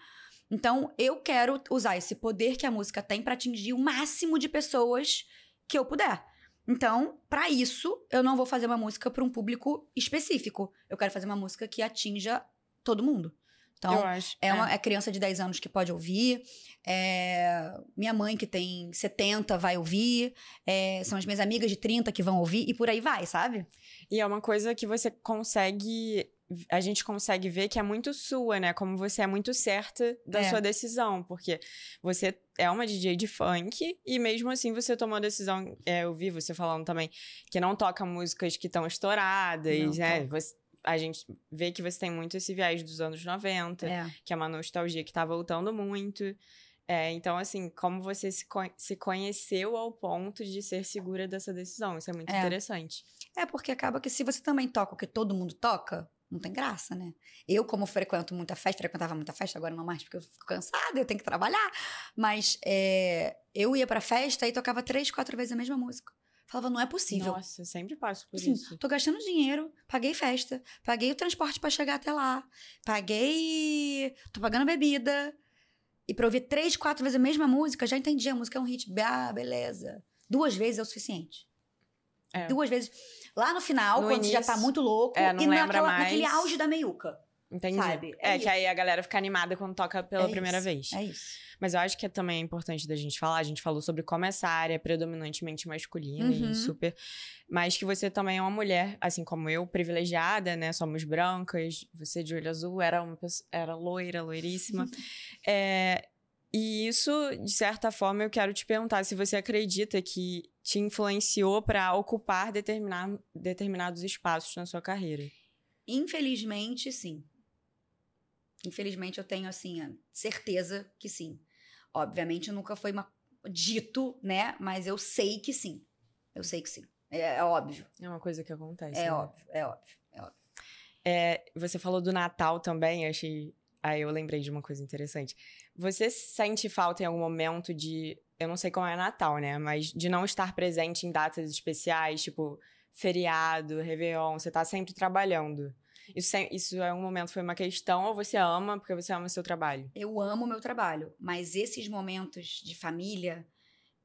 Então, eu quero usar esse poder que a música tem pra atingir o máximo de pessoas que eu puder. Então, pra isso, eu não vou fazer uma música pra um público específico. Eu quero fazer uma música que atinja todo mundo. Então, acho. é uma é criança de 10 anos que pode ouvir. é, minha mãe, que tem 70, vai ouvir. é, são as minhas amigas de 30 que vão ouvir. E por aí vai, sabe? E é uma coisa que você consegue. A gente consegue ver que é muito sua, né? Como você é muito certa da É. sua decisão. Porque você é uma DJ de funk e mesmo assim você tomou a decisão. É, eu vi você falando também que não toca músicas que estão estouradas, Não né? Você- a gente vê que você tem muito esse viés dos anos 90, É. que é uma nostalgia que tá voltando muito. É, então, assim, como você se, con- se conheceu ao ponto de ser segura dessa decisão. Isso é muito É. interessante. É porque acaba que se você também toca o que todo mundo toca, não tem graça, né? Eu, como frequento muita festa, frequentava muita festa, agora não mais porque eu fico cansada, eu tenho que trabalhar. Mas é, eu ia pra festa e tocava três, quatro vezes a mesma música. Falava, não é possível. Nossa, sempre passo por Assim, isso. tô gastando dinheiro, paguei festa, paguei o transporte pra chegar até lá, paguei. tô pagando bebida. E pra ouvir três, quatro vezes a mesma música, já entendi, a música é um hit. Ah, beleza. Duas vezes é o suficiente. É. Duas vezes. Lá no final, No quando você já início, tá muito louco, é, não e lembra naquela, mais. naquele auge da meiuca. Entendi. Sabe? É É, que aí a galera fica animada quando toca pela É primeira isso, vez. É isso. Mas eu acho que é também importante da gente falar. A gente falou sobre como essa área é predominantemente masculina Uhum. e super. Mas que você também é uma mulher, assim como eu, privilegiada, né? Somos brancas. Você de olho azul era uma pessoa, era loira, loiríssima. É, e isso, de certa forma, eu quero te perguntar se você acredita que te influenciou para ocupar determinar, determinados espaços na sua carreira. Infelizmente, sim. Infelizmente, eu tenho, assim, a certeza que sim. Obviamente, nunca foi uma- dito, né? Mas eu sei que sim. Eu sei que sim. É, é óbvio. É uma coisa que acontece. É né? óbvio, é óbvio. É óbvio. É, você falou do Natal também, eu achei. Aí eu lembrei de uma coisa interessante. Você sente falta em algum momento de. Eu não sei como é Natal, né? Mas de não estar presente em datas especiais, tipo feriado, Réveillon, você tá sempre trabalhando. Isso, sem- isso é um momento, foi uma questão, ou você ama porque você ama o seu trabalho? Eu amo o meu trabalho, mas esses momentos de família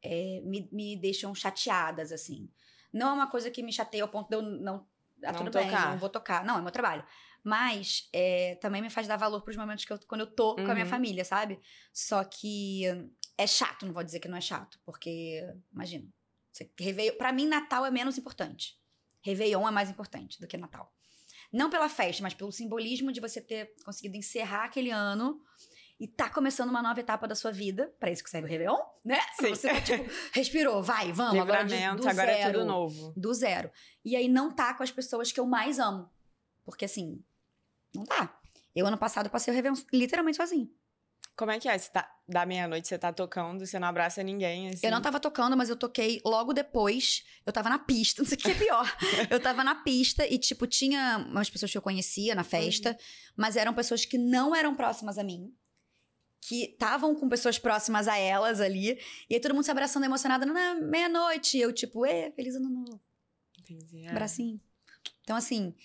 é, me, me deixam chateadas, assim. Não é uma coisa que me chateia ao ponto de eu não. Ah, Não tudo bem, tocar. não vou tocar. Não, é meu trabalho. Mas é, também me faz dar valor pros momentos que eu, quando eu tô com a minha Uhum. família, sabe? Só que é chato, não vou dizer que não é chato, porque, imagina, você, pra mim, Natal é menos importante. Réveillon é mais importante do que Natal. Não pela festa, mas pelo simbolismo de você ter conseguido encerrar aquele ano e tá começando uma nova etapa da sua vida. Pra isso que serve o Réveillon, né? Sim. Você tá, tipo, respirou, vai, vamos, agora de- do agora é zero. tudo novo. Do zero. E aí não tá com as pessoas que eu mais amo. Porque assim, não tá. Eu, ano passado, passei o Réveillon literalmente sozinho. Como é que é? Você tá, da meia-noite você tá tocando, você não abraça ninguém, assim. Eu não tava tocando, mas eu toquei logo depois. Eu tava na pista, não sei o que é pior. eu tava na pista e, tipo, tinha umas pessoas que eu conhecia na festa, mas eram pessoas que não eram próximas a mim. Que estavam com pessoas próximas a elas ali. E aí todo mundo se abraçando emocionado na meia-noite. Eu, tipo, ê, feliz ano novo. Entendi. é. bracinho. Então, assim,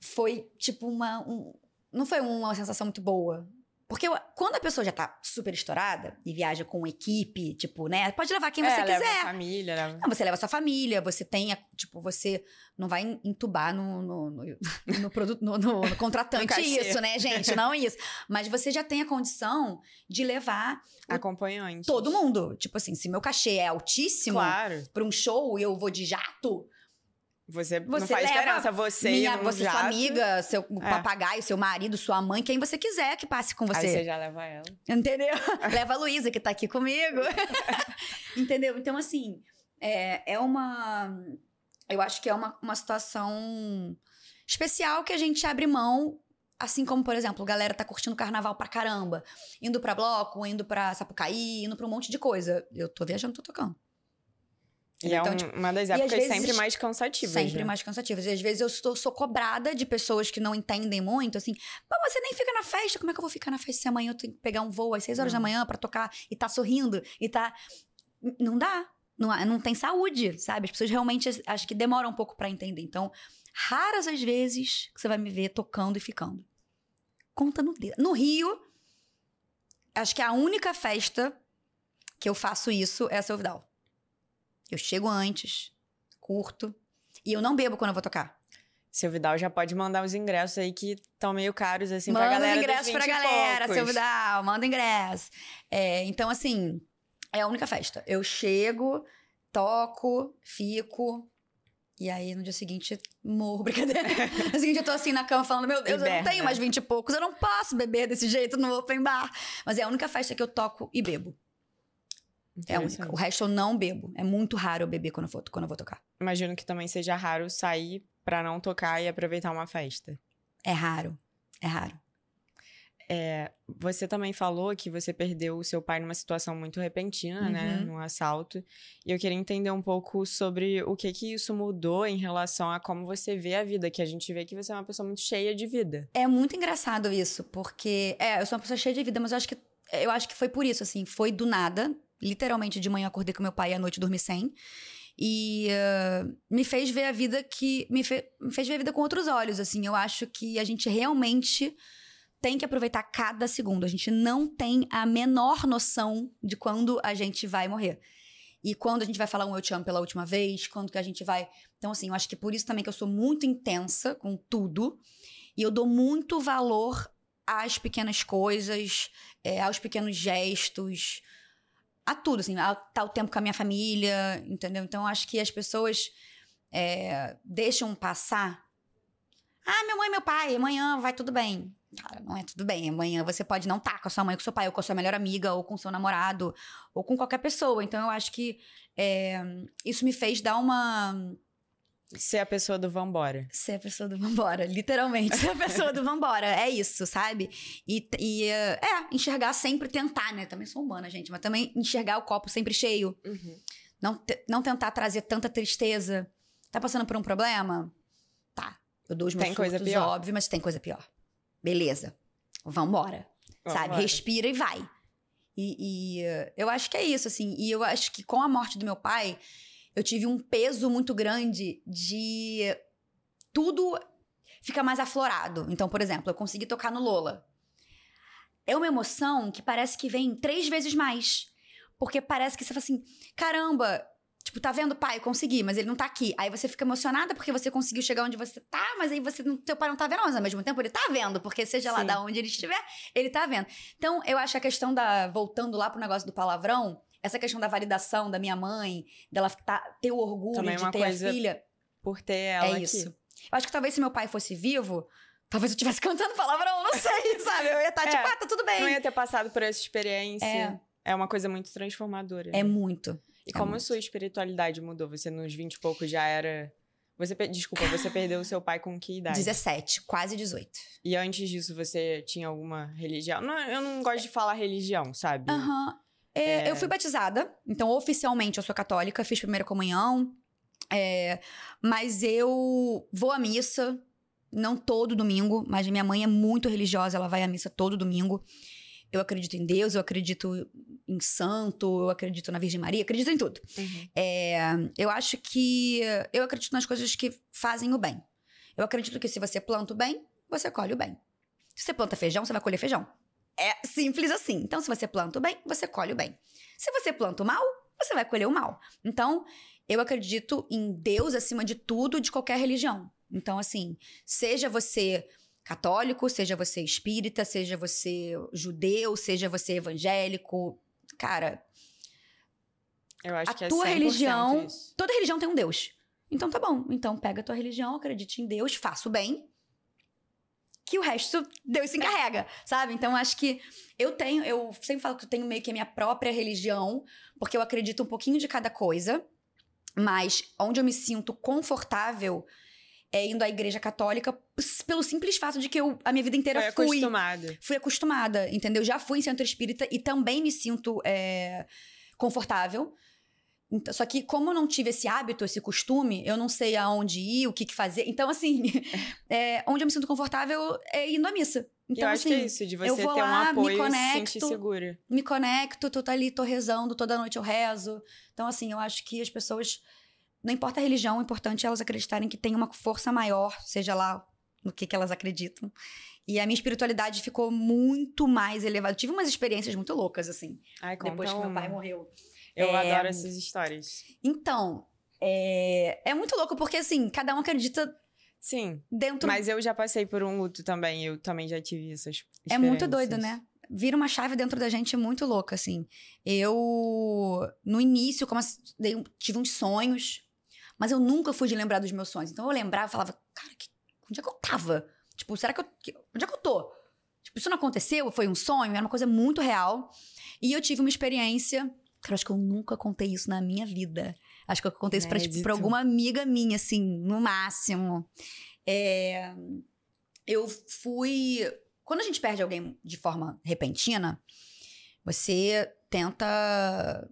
foi tipo uma. um- não foi uma sensação muito boa. Porque quando a pessoa já tá super estourada e viaja com equipe, tipo, né? Pode levar quem É, você leva quiser. a família, leva... Não, você leva sua família, você tem, a- tipo, você não vai entubar no, no, no, no produto, no, no- contratante isso, né, gente? Não isso. Mas você já tem a condição de levar acompanhante. todo mundo. Tipo assim, se meu cachê é altíssimo Claro. pra um show e eu vou de jato, Você, não Você faz leva diferença. Você minha, você, sua jato, amiga, seu É. papagaio, seu marido, sua mãe, quem você quiser que passe com Aí você. você já leva ela. Entendeu? Leva a Luísa, que tá aqui comigo. Entendeu? Então, assim, é, é uma. Eu acho que é uma, uma situação especial que a gente abre mão. Assim como, por exemplo, a galera tá curtindo carnaval pra caramba. Indo pra bloco, indo pra Sapucaí, indo pra um monte de coisa. Eu tô viajando, tô tocando. E é Então, um- tipo, uma das épocas vezes- sempre mais cansativas. Sempre né? mais cansativas. E às vezes eu estou, sou cobrada de pessoas que não entendem muito, assim, pô, você nem fica na festa, como é que eu vou ficar na festa se amanhã eu tenho que pegar um voo às 6 horas da manhã pra tocar e tá sorrindo e tá. Não dá. Não, não tem saúde, sabe? As pessoas realmente acho que demoram um pouco pra entender. Então, raras as vezes que você vai me ver tocando e ficando. Conta no dedo. No Rio, acho que a única festa que eu faço isso é a Selvidal. Eu chego antes, curto, e eu não bebo quando eu vou tocar. Seu Vidal já pode mandar os ingressos aí que estão meio caros, assim, pra manda galera os dos ingressos 20 pra galera, seu Vidal, manda ingresso. É, então, assim, é a única festa. Eu chego, toco, fico. E aí, no dia seguinte, morro, brincadeira. no dia seguinte, eu tô assim na cama falando: Meu Deus, eu não tenho mais 20 e poucos, eu não posso beber desse jeito no open bar. Mas é a única festa que eu toco e bebo. É a única. O resto eu não bebo. É muito raro eu beber quando eu, for, quando eu vou tocar. Imagino que também seja raro sair pra não tocar e aproveitar uma festa. É raro. É raro. É, você também falou que você perdeu o seu pai numa situação muito repentina, né? Uhum. Num assalto. E eu queria entender um pouco sobre o que que isso mudou em relação a como você vê a vida, que a gente vê que você é uma pessoa muito cheia de vida. É muito engraçado isso, porque é, eu sou uma pessoa cheia de vida, mas eu acho que eu acho que foi por isso, assim, foi do nada. Literalmente, de manhã acordei com meu pai e à noite dormi sem. E ah, me fez ver a vida que. Me, fe- me fez ver a vida com outros olhos, assim. Eu acho que a gente realmente tem que aproveitar cada segundo. A gente não tem a menor noção de quando a gente vai morrer. E quando a gente vai falar um eu te amo pela última vez, quando que a gente vai. Então, assim, eu acho que por isso também que eu sou muito intensa com tudo. E eu dou muito valor às pequenas coisas, é, aos pequenos gestos, a tudo, assim, a tá o tempo com a minha família, entendeu? Então, acho que as pessoas é, deixam passar. Ah, minha mãe meu pai, amanhã vai tudo bem. Cara, não é tudo bem. Amanhã você pode não estar com a sua mãe, com seu pai, ou com a sua melhor amiga, ou com seu namorado, ou com qualquer pessoa. Então, eu acho que é, isso me fez dar uma. Ser a pessoa do vambora. Ser a pessoa do vambora, literalmente. Ser a pessoa do vambora. É isso, sabe? E, e, é, enxergar sempre, tentar, né? Também sou humana, gente, mas também enxergar o copo sempre cheio. Não, te- não tentar trazer tanta tristeza. Tá passando por um problema? Tá. Eu dou os meus Tem coisa pior. óbvio, mas tem coisa pior. Beleza. Vambora. Sabe? Vambora. Respira e vai. E, e, eu acho que é isso, assim. E eu acho que com a morte do meu pai, eu tive um peso muito grande de tudo fica mais aflorado. Então, por exemplo, eu consegui tocar no Lola. É uma emoção que parece que vem três vezes mais. Porque parece que você fala assim: caramba, tipo, tá vendo, pai? Eu consegui, mas ele não tá aqui. Aí você fica emocionada porque você conseguiu chegar onde você tá, mas aí você, não- teu pai não tá vendo, mas ao mesmo tempo ele tá vendo, porque seja lá Sim. da onde ele estiver, ele tá vendo. Então, eu acho a questão da. Voltando lá pro negócio do palavrão, essa questão da validação da minha mãe, dela tá, ter o orgulho Também é de ter a filha. Por ter ela É aqui. isso. Eu acho que talvez se meu pai fosse vivo, talvez eu estivesse cantando palavrão, não sei, sabe? Eu ia estar É, tipo, ah, tá tudo bem. Não ia ter passado por essa experiência. É. É uma coisa muito transformadora. É muito. E é como a muito. sua espiritualidade mudou? Você nos 20 e poucos já era. Você, desculpa, você perdeu o seu pai com que idade? 17, quase 18. E antes disso, você tinha alguma religião? Não, eu não gosto de falar religião, sabe? Aham. É, Eu fui batizada, então oficialmente eu sou católica, fiz primeira comunhão. é, mas eu vou à missa, não todo domingo, mas minha mãe é muito religiosa, ela vai à missa todo domingo. Eu acredito em Deus, eu acredito em santo, eu acredito na Virgem Maria, acredito em tudo. Uhum. É, eu acho que eu acredito nas coisas que fazem o bem. Eu acredito que se você planta o bem, você colhe o bem. Se você planta feijão, você vai colher feijão. É simples assim. Então, se você planta o bem, você colhe o bem. Se você planta o mal, você vai colher o mal. Então, eu acredito em Deus acima de tudo, de qualquer religião. Então, assim, seja você católico, seja você espírita, seja você judeu, seja você evangélico, cara, Eu acho A que é tua 100% religião- isso. toda religião tem um Deus. Então tá bom. Então pega a tua religião, acredite em Deus, faça o bem. Que o resto Deus se encarrega, sabe? Então acho que eu tenho, eu sempre falo que eu tenho meio que a minha própria religião, porque eu acredito um pouquinho de cada coisa, mas onde eu me sinto confortável é indo à igreja católica pelo simples fato de que eu a minha vida inteira Foi fui acostumada. fui acostumada, entendeu? Já fui em centro espírita e também me sinto é, confortável. Então, só que, como eu não tive esse hábito, esse costume, eu não sei aonde ir, o que, que fazer. Então, assim, é, onde eu me sinto confortável é indo à missa. Então, eu acho assim, que é isso, de você eu vou ter lá, um me apoio e se conecto. sentir segura. me conecto, tô ali, tô rezando, toda noite eu rezo. Então, assim, eu acho que as pessoas, não importa a religião, o importante é elas acreditarem que tem uma força maior, seja lá no que, que elas acreditam. E a minha espiritualidade ficou muito mais elevada. Eu tive umas experiências muito loucas, assim, Ai, depois que meu pai morreu. Eu É, adoro essas histórias. Então, é, é muito louco, porque, assim, cada um acredita Sim, dentro. mas eu já passei por um luto também. Eu também já tive essas É muito doido, né? Vira uma chave dentro da gente muito louca, assim. Eu, no início, como assim, tive uns sonhos, mas eu nunca fui de lembrar dos meus sonhos. Então eu lembrava e falava, cara, que, onde é que eu tava? Tipo, será que eu. onde é que eu tô? Tipo, isso não aconteceu? Foi um sonho? Era uma coisa muito real. E eu tive uma experiência. Cara, acho que eu nunca contei isso na minha vida. Acho que eu contei isso pra, tipo, pra alguma amiga minha, assim, no máximo. É, eu fui. Quando a gente perde alguém de forma repentina, você tenta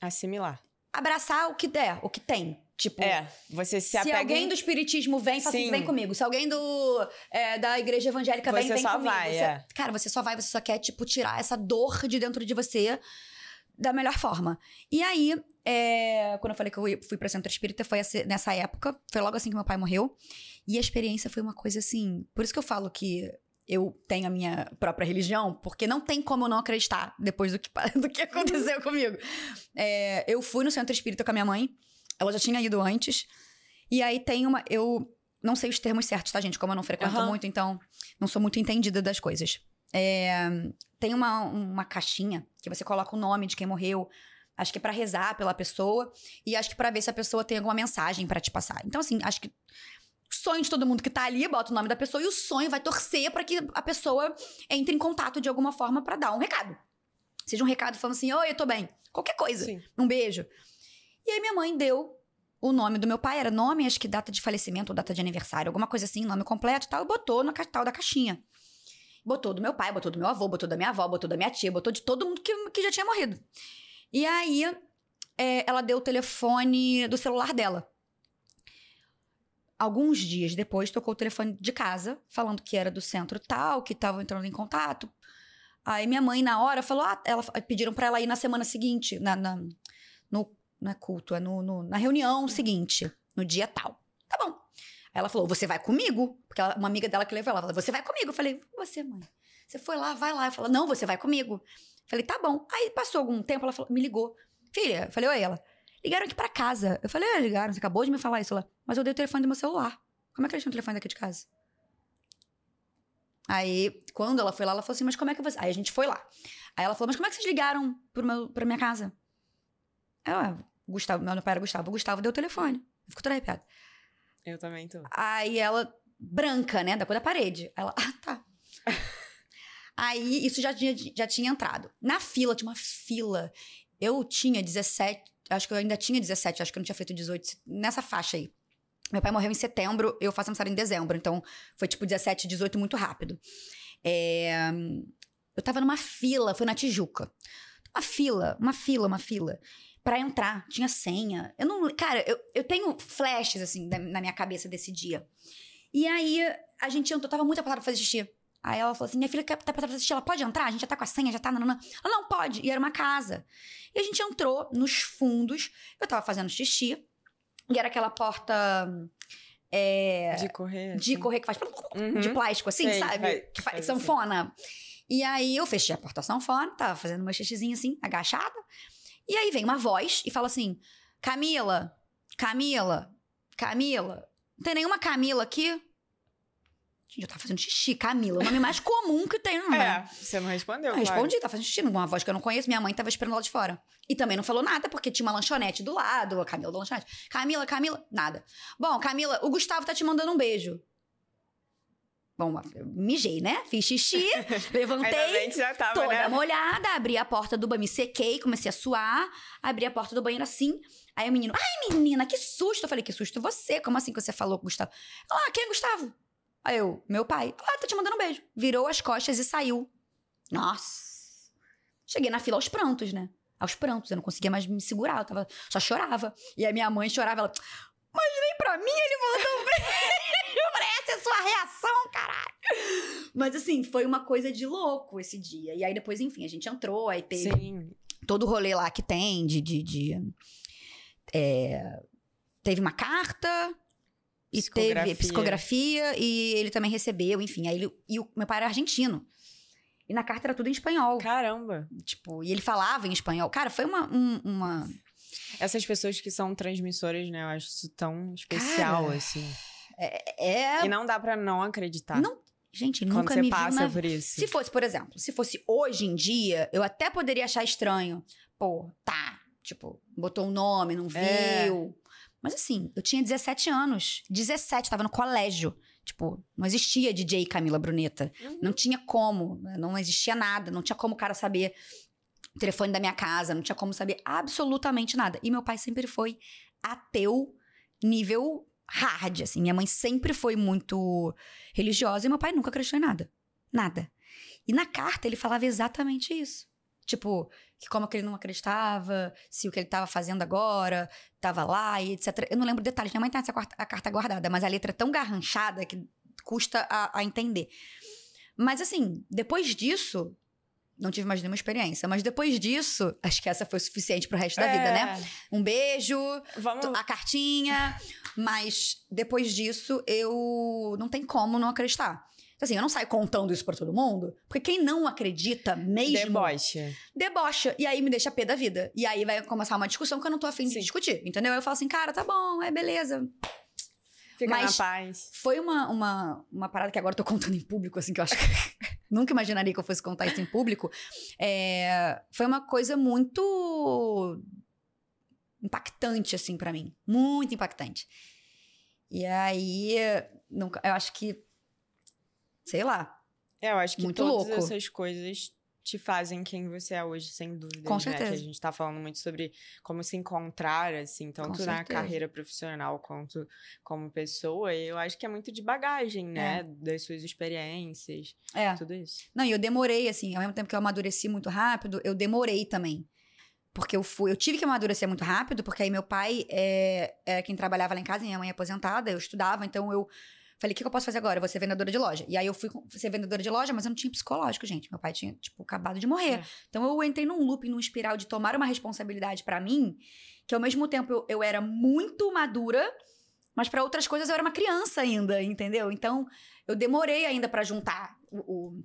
Assimilar. abraçar o que der, o que tem. Tipo, É, você se se apega alguém em... do espiritismo vem, fala assim, Sim. vem comigo. Se alguém do é, da igreja evangélica vem, Você vem só comigo. vai, Você- é. Cara, você só vai, você só quer, tipo, tirar essa dor de dentro de você da melhor forma. E aí, é, quando eu falei que eu fui pra Centro Espírita, foi essa- nessa época, foi logo assim que meu pai morreu. E a experiência foi uma coisa assim. Por isso que eu falo que eu tenho a minha própria religião, porque não tem como eu não acreditar depois do que, do que aconteceu comigo. É, eu fui no Centro Espírita com a minha mãe, ela já tinha ido antes. E aí tem uma. Eu não sei os termos certos, tá, gente? Como eu não frequento Aham. muito, então não sou muito entendida das coisas. É, tem uma, uma caixinha que você coloca o nome de quem morreu. Acho que é pra rezar pela pessoa. E acho que pra ver se a pessoa tem alguma mensagem pra te passar. Então, assim, acho que. o Sonho de todo mundo que tá ali, bota o nome da pessoa e o sonho vai torcer pra que a pessoa entre em contato de alguma forma pra dar um recado. Seja um recado falando assim: Oi, eu tô bem. Qualquer coisa. Sim. Um beijo. E aí minha mãe deu o nome do meu pai, era nome, acho que data de falecimento ou data de aniversário, alguma coisa assim, nome completo e tal, e botou na tal da caixinha. Botou do meu pai, botou do meu avô, botou da minha avó, botou da minha tia, botou de todo mundo que, que já tinha morrido. E aí é, ela deu o telefone do celular dela. Alguns dias depois, tocou o telefone de casa, falando que era do centro tal, que estavam entrando em contato. Aí minha mãe, na hora, falou: ah, ela, pediram pra ela ir na semana seguinte, na, na- no não é culto, é no, no- na reunião seguinte, no dia tal. Tá bom. Ela falou: Você vai comigo? Porque ela- uma amiga dela que levou ela falou: Você vai comigo? Eu falei: Você, mãe. Você foi lá, vai lá. Ela falou: Não, você vai comigo. Eu falei: Tá bom. Aí passou algum tempo, ela falou- me ligou: Filha, eu falei: Oi, ela. Ligaram aqui pra casa. Eu falei: É, ligaram, você acabou de me falar isso. Ela, mas eu dei o telefone do meu celular. Como é que eles têm o telefone daqui de casa? Aí, quando ela foi lá, ela falou assim: Mas como é que você. Aí a gente foi lá. Aí ela falou: Mas como é que vocês ligaram pro meu, pra minha casa? Eu, ah, Gustavo, meu pai era Gustavo. O Gustavo deu o telefone. Eu fico toda arrepiada. Eu também tô. Aí ela, branca, né? Da cor da parede. Ela, ah, tá. Aí isso já tinha, já tinha entrado. Na fila, tinha uma fila. Eu tinha 17, acho que eu ainda tinha 17, acho que eu não tinha feito 18, nessa faixa aí. Meu pai morreu em setembro, eu faço aniversário em dezembro, então foi tipo 17, 18 muito rápido. É, eu tava numa fila, foi na Tijuca. Uma fila, uma fila, uma fila. Pra entrar, tinha senha. Eu não. Cara, eu, eu tenho flashes, assim, na, na minha cabeça desse dia. E aí, a gente entrou, tava muito apertado pra fazer xixi. Aí ela falou assim: minha filha quer tá pra assistir, ela pode entrar? A gente já tá com a senha, já tá. Nanana. Ela não pode. E era uma casa. E a gente entrou nos fundos. Eu tava fazendo xixi. E era aquela porta. É, De correr. de assim. correr que faz. Uhum. De plástico, assim, Sei, sabe? vai- que faz assim. sanfona. E aí eu fechei a porta sanfona, tava fazendo meu xixizinho assim, agachada. E aí vem uma voz e fala assim: Camila, Camila, Camila, não tem nenhuma Camila aqui? Gente, eu tava fazendo xixi, Camila, o nome mais comum que tem, não é? É, você não respondeu. Eu claro. respondi, tava fazendo xixi, numa voz que eu não conheço, minha mãe tava esperando lá de fora. E também não falou nada, porque tinha uma lanchonete do lado, a Camila da lanchonete. Camila, Camila, nada. Bom, Camila, o Gustavo tá te mandando um beijo. Bom, mijei, né? Fiz xixi, levantei, tava, toda né? molhada, abri a porta do banheiro, me sequei, comecei a suar, abri a porta do banheiro assim. Aí o menino, ai menina, que susto. Eu falei, que susto você? Como assim que você falou com o Gustavo? Ela, ah, quem é Gustavo? Aí eu, meu pai. Ah, tá te mandando um beijo. Virou as costas e saiu. Nossa. Cheguei na fila aos prantos, né? Aos prantos, eu não conseguia mais me segurar, eu tava, só chorava. E a minha mãe chorava, ela, mas nem pra mim ele mandou um beijo. Eu falei, a sua reação, caralho. Mas assim, foi uma coisa de louco esse dia. E aí depois, enfim, a gente entrou, aí teve Sim. todo o rolê lá que tem de. de, de, é, teve uma carta. E Psicografia. teve psicografia, e ele também recebeu, enfim. Aí ele, e o meu pai era argentino. E na carta era tudo em espanhol. Caramba. Tipo, e ele falava em espanhol. Cara, foi uma. um- uma... Essas pessoas que são transmissoras, né? Eu acho isso tão especial, Cara, assim. É. E não dá pra não acreditar. Não, Gente, Quando nunca você me passa na por isso. Se fosse, por exemplo, se fosse hoje em dia, eu até poderia achar estranho. Pô, tá. Tipo, botou um nome, não viu. É. Mas assim, eu tinha 17 anos. 17, tava no colégio. Tipo, não existia DJ Camila Bruneta. Uhum. Não tinha como. Não existia nada. Não tinha como o cara saber o telefone da minha casa. Não tinha como saber absolutamente nada. E meu pai sempre foi ateu, nível hard, assim. Minha mãe sempre foi muito religiosa e meu pai nunca acreditou em nada. Nada. E na carta ele falava exatamente isso. Tipo, que como que ele não acreditava, se o que ele tava fazendo agora tava lá e etc. Eu não lembro detalhes. Minha mãe tem essa quarta- a carta guardada, mas a letra é tão garranchada que custa a, a entender. Mas assim, depois disso, não tive mais nenhuma experiência. Mas depois disso, acho que essa foi suficiente pro resto da vida, né? Um beijo, É, Vamos. a cartinha, mas depois disso eu não tem como não acreditar. Então, assim, eu não saio contando isso pra todo mundo, porque quem não acredita mesmo Deboche. debocha e aí me deixa pé da vida. E aí vai começar uma discussão que eu não tô afim de discutir, entendeu? Aí eu falo assim, cara, tá bom, é beleza. Fica Mas- na paz. Foi uma, uma, uma parada que agora eu tô contando em público, assim, que eu acho que nunca imaginaria que eu fosse contar isso em público. É, foi uma coisa muito impactante, assim, pra mim. Muito impactante. E aí, nunca, eu acho que, sei lá, É, eu acho que Muito todas louco. essas coisas te fazem quem você é hoje, sem dúvida. Com né? Que certeza. a gente tá falando muito sobre como se encontrar, assim, tanto na certeza. carreira profissional quanto como pessoa. E eu acho que é muito de bagagem, né? Das suas experiências, é. tudo isso. Não, e eu demorei, assim, ao mesmo tempo que eu amadureci muito rápido, eu demorei também. Porque eu fui, eu tive que amadurecer muito rápido, porque aí meu pai é, era quem trabalhava lá em casa, minha mãe é aposentada, eu estudava, então eu falei, o que, que eu posso fazer agora? Eu vou ser vendedora de loja. E aí eu fui ser vendedora de loja, mas eu não tinha psicológico, gente. Meu pai tinha, tipo, acabado de morrer. É. Então eu entrei num looping, num espiral de tomar uma responsabilidade pra mim, que ao mesmo tempo eu, eu era muito madura, mas pra outras coisas eu era uma criança ainda, entendeu? Então eu demorei ainda pra juntar o, o,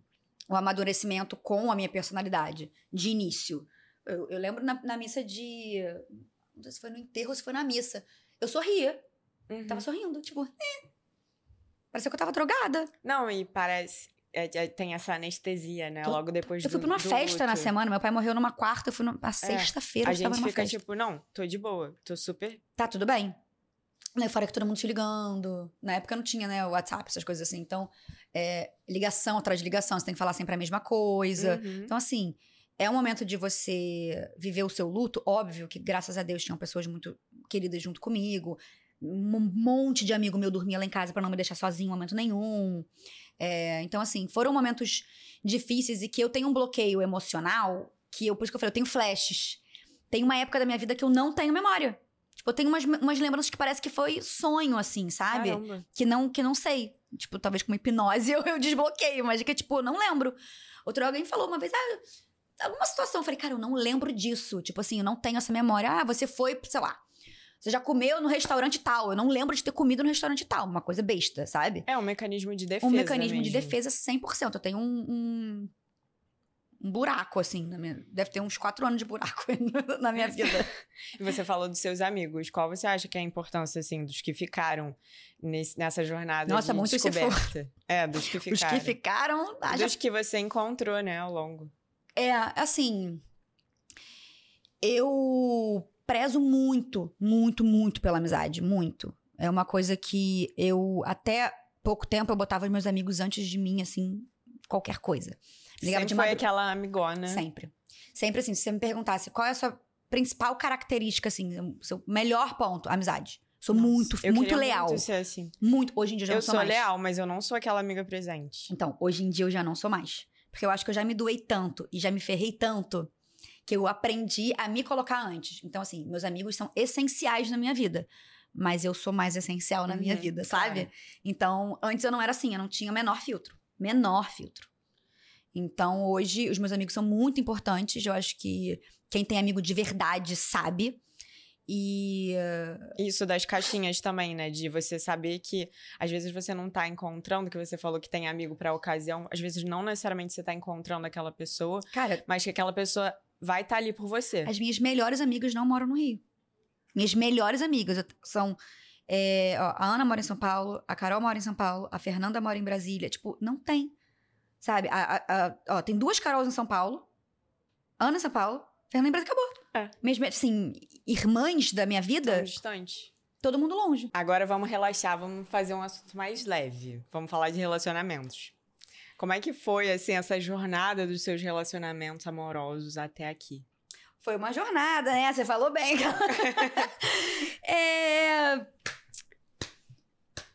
o amadurecimento com a minha personalidade de início. Eu, eu lembro na, na missa de. Não sei se foi no enterro ou se foi na missa. Eu sorria. Uhum. Tava sorrindo, tipo, eh. Parecia que eu tava drogada. Não, e parece. é- é- tem essa anestesia, né? Logo depois Eu fui pra uma festa na luto. semana. Meu pai morreu numa quarta, eu fui numa sexta-feira, A eu tava gente fica festa. tipo, não, tô de boa, tô super. Tá, tudo bem. Né, fora que todo mundo te ligando. Na época não tinha, né, o WhatsApp, essas coisas assim. Então, é, ligação atrás de ligação, você tem que falar sempre a mesma coisa. Uhum. Então, assim, é um momento de você viver o seu luto. Óbvio que, graças a Deus, tinham pessoas muito queridas junto comigo. Um monte de amigo meu dormia lá em casa pra não me deixar sozinho em momento nenhum. É, então, assim, foram momentos difíceis e que eu tenho um bloqueio emocional que eu, por isso que eu falei, eu tenho flashes. Tem uma época da minha vida que eu não tenho memória. Tipo, eu tenho umas, umas lembranças que parece que foi sonho, assim, sabe? Caramba. Que não, que não sei. Tipo, talvez com uma hipnose eu, eu desbloqueio, mas é que, tipo, eu não lembro. Outro alguém falou uma vez, ah, alguma situação. Eu falei, cara, eu não lembro disso. Tipo assim, eu não tenho essa memória. Ah, você foi, sei lá. Você já comeu no restaurante tal. Eu não lembro de ter comido no restaurante tal. Uma coisa besta, sabe? É um mecanismo de defesa. um mecanismo de mesmo. defesa 100%. Eu tenho um, um, um buraco, assim. Minha, deve ter uns quatro anos de buraco na minha vida. E você falou dos seus amigos. Qual você acha que é a importância, assim, dos que ficaram nesse- nessa jornada Nossa, de muito descoberta? É, dos que ficaram. que ficaram. ah, já Dos que você encontrou, né, ao longo. É, assim. Eu prezo muito, muito, muito pela amizade. Muito. É uma coisa que eu, até pouco tempo, eu botava os meus amigos antes de mim, assim, qualquer coisa. Ligava Sempre de foi aquela amigona. Sempre. Sempre assim, se você me perguntasse qual é a sua principal característica, assim, o seu melhor ponto, amizade. Sou Nossa, muito, eu muito leal. Muito ser assim. Muito. Hoje em dia eu já Eu não sou, sou mais. leal, mas eu não sou aquela amiga presente. Então, hoje em dia eu já não sou mais. Porque eu acho que eu já me doei tanto e já me ferrei tanto que eu aprendi a me colocar antes. Então, assim, meus amigos são essenciais na minha vida. Mas eu sou mais essencial na minha Uhum, vida, claro. sabe? Então, antes eu não era assim, eu não tinha o menor filtro. Menor filtro. Então, hoje, os meus amigos são muito importantes. Eu acho que quem tem amigo de verdade sabe. E Isso das caixinhas também, né? De você saber que às vezes você não tá encontrando, que você falou que tem amigo pra ocasião, às vezes não necessariamente você tá encontrando aquela pessoa, Cara, mas que aquela pessoa vai estar ali por você. as minhas melhores amigas não moram no Rio. Minhas melhores amigas são. é, ó, a Ana mora em São Paulo, a Carol mora em São Paulo, a Fernanda mora em Brasília. Tipo, não tem. Sabe? A- a- a- ó, tem duas Carols em São Paulo, Ana em São Paulo, Fernanda em Brasília, acabou. É. Mesmo assim, irmãs da minha vida, Tão distante. todo mundo longe. Agora vamos relaxar, vamos fazer um assunto mais leve. Vamos falar de relacionamentos. Como é que foi, assim, essa jornada dos seus relacionamentos amorosos até aqui? Foi uma jornada, né? Você falou bem. é.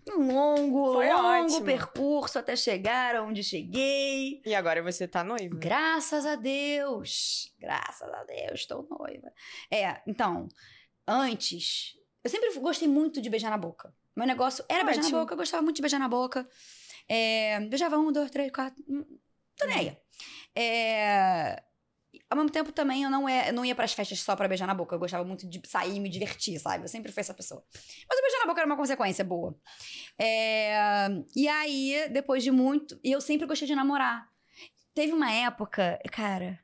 Um longo, Foi longo ótimo. percurso até chegar onde cheguei. E agora você tá noiva? Graças a Deus. Graças a Deus, estou noiva. É, então, antes, eu sempre gostei muito de beijar na boca. Meu negócio era beijar na Ótimo. boca, eu gostava muito de beijar na boca. É, beijava um, dois, três, quatro. hum, Tô nem aí. É, ao mesmo tempo, também, eu não, é, eu não ia pras festas só pra beijar na boca. Eu gostava muito de sair e me divertir, sabe? Eu sempre fui essa pessoa. Mas o beijar na boca era uma consequência boa. É, e aí, depois de muito. E eu sempre gostei de namorar. Teve uma época, cara,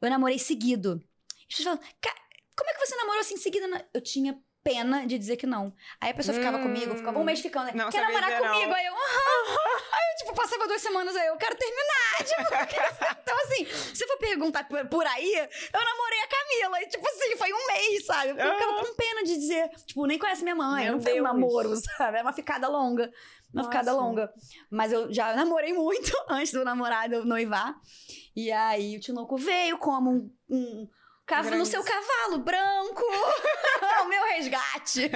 eu namorei seguido. As pessoas falam, "Ca- como é que você namorou assim seguida? Eu tinha pena de dizer que não. Aí a pessoa ficava Hum, comigo, ficava um mês ficando. né? não Quer namorar dizer não." comigo? Aí eu. Tipo, passava duas semanas aí, eu quero terminar. Tipo, então, assim, se eu for perguntar por, aí, eu namorei a Camila. E, tipo assim, foi um mês, sabe? Eu ficava com pena de dizer. Tipo, nem conhece minha mãe. Meu não foi um namoro, sabe? É uma ficada longa. Uma ficada Nossa. longa. Mas eu já namorei muito antes do namorado noivar. E aí o Tinoco veio como um, um cavalo no seu cavalo branco. o meu resgate.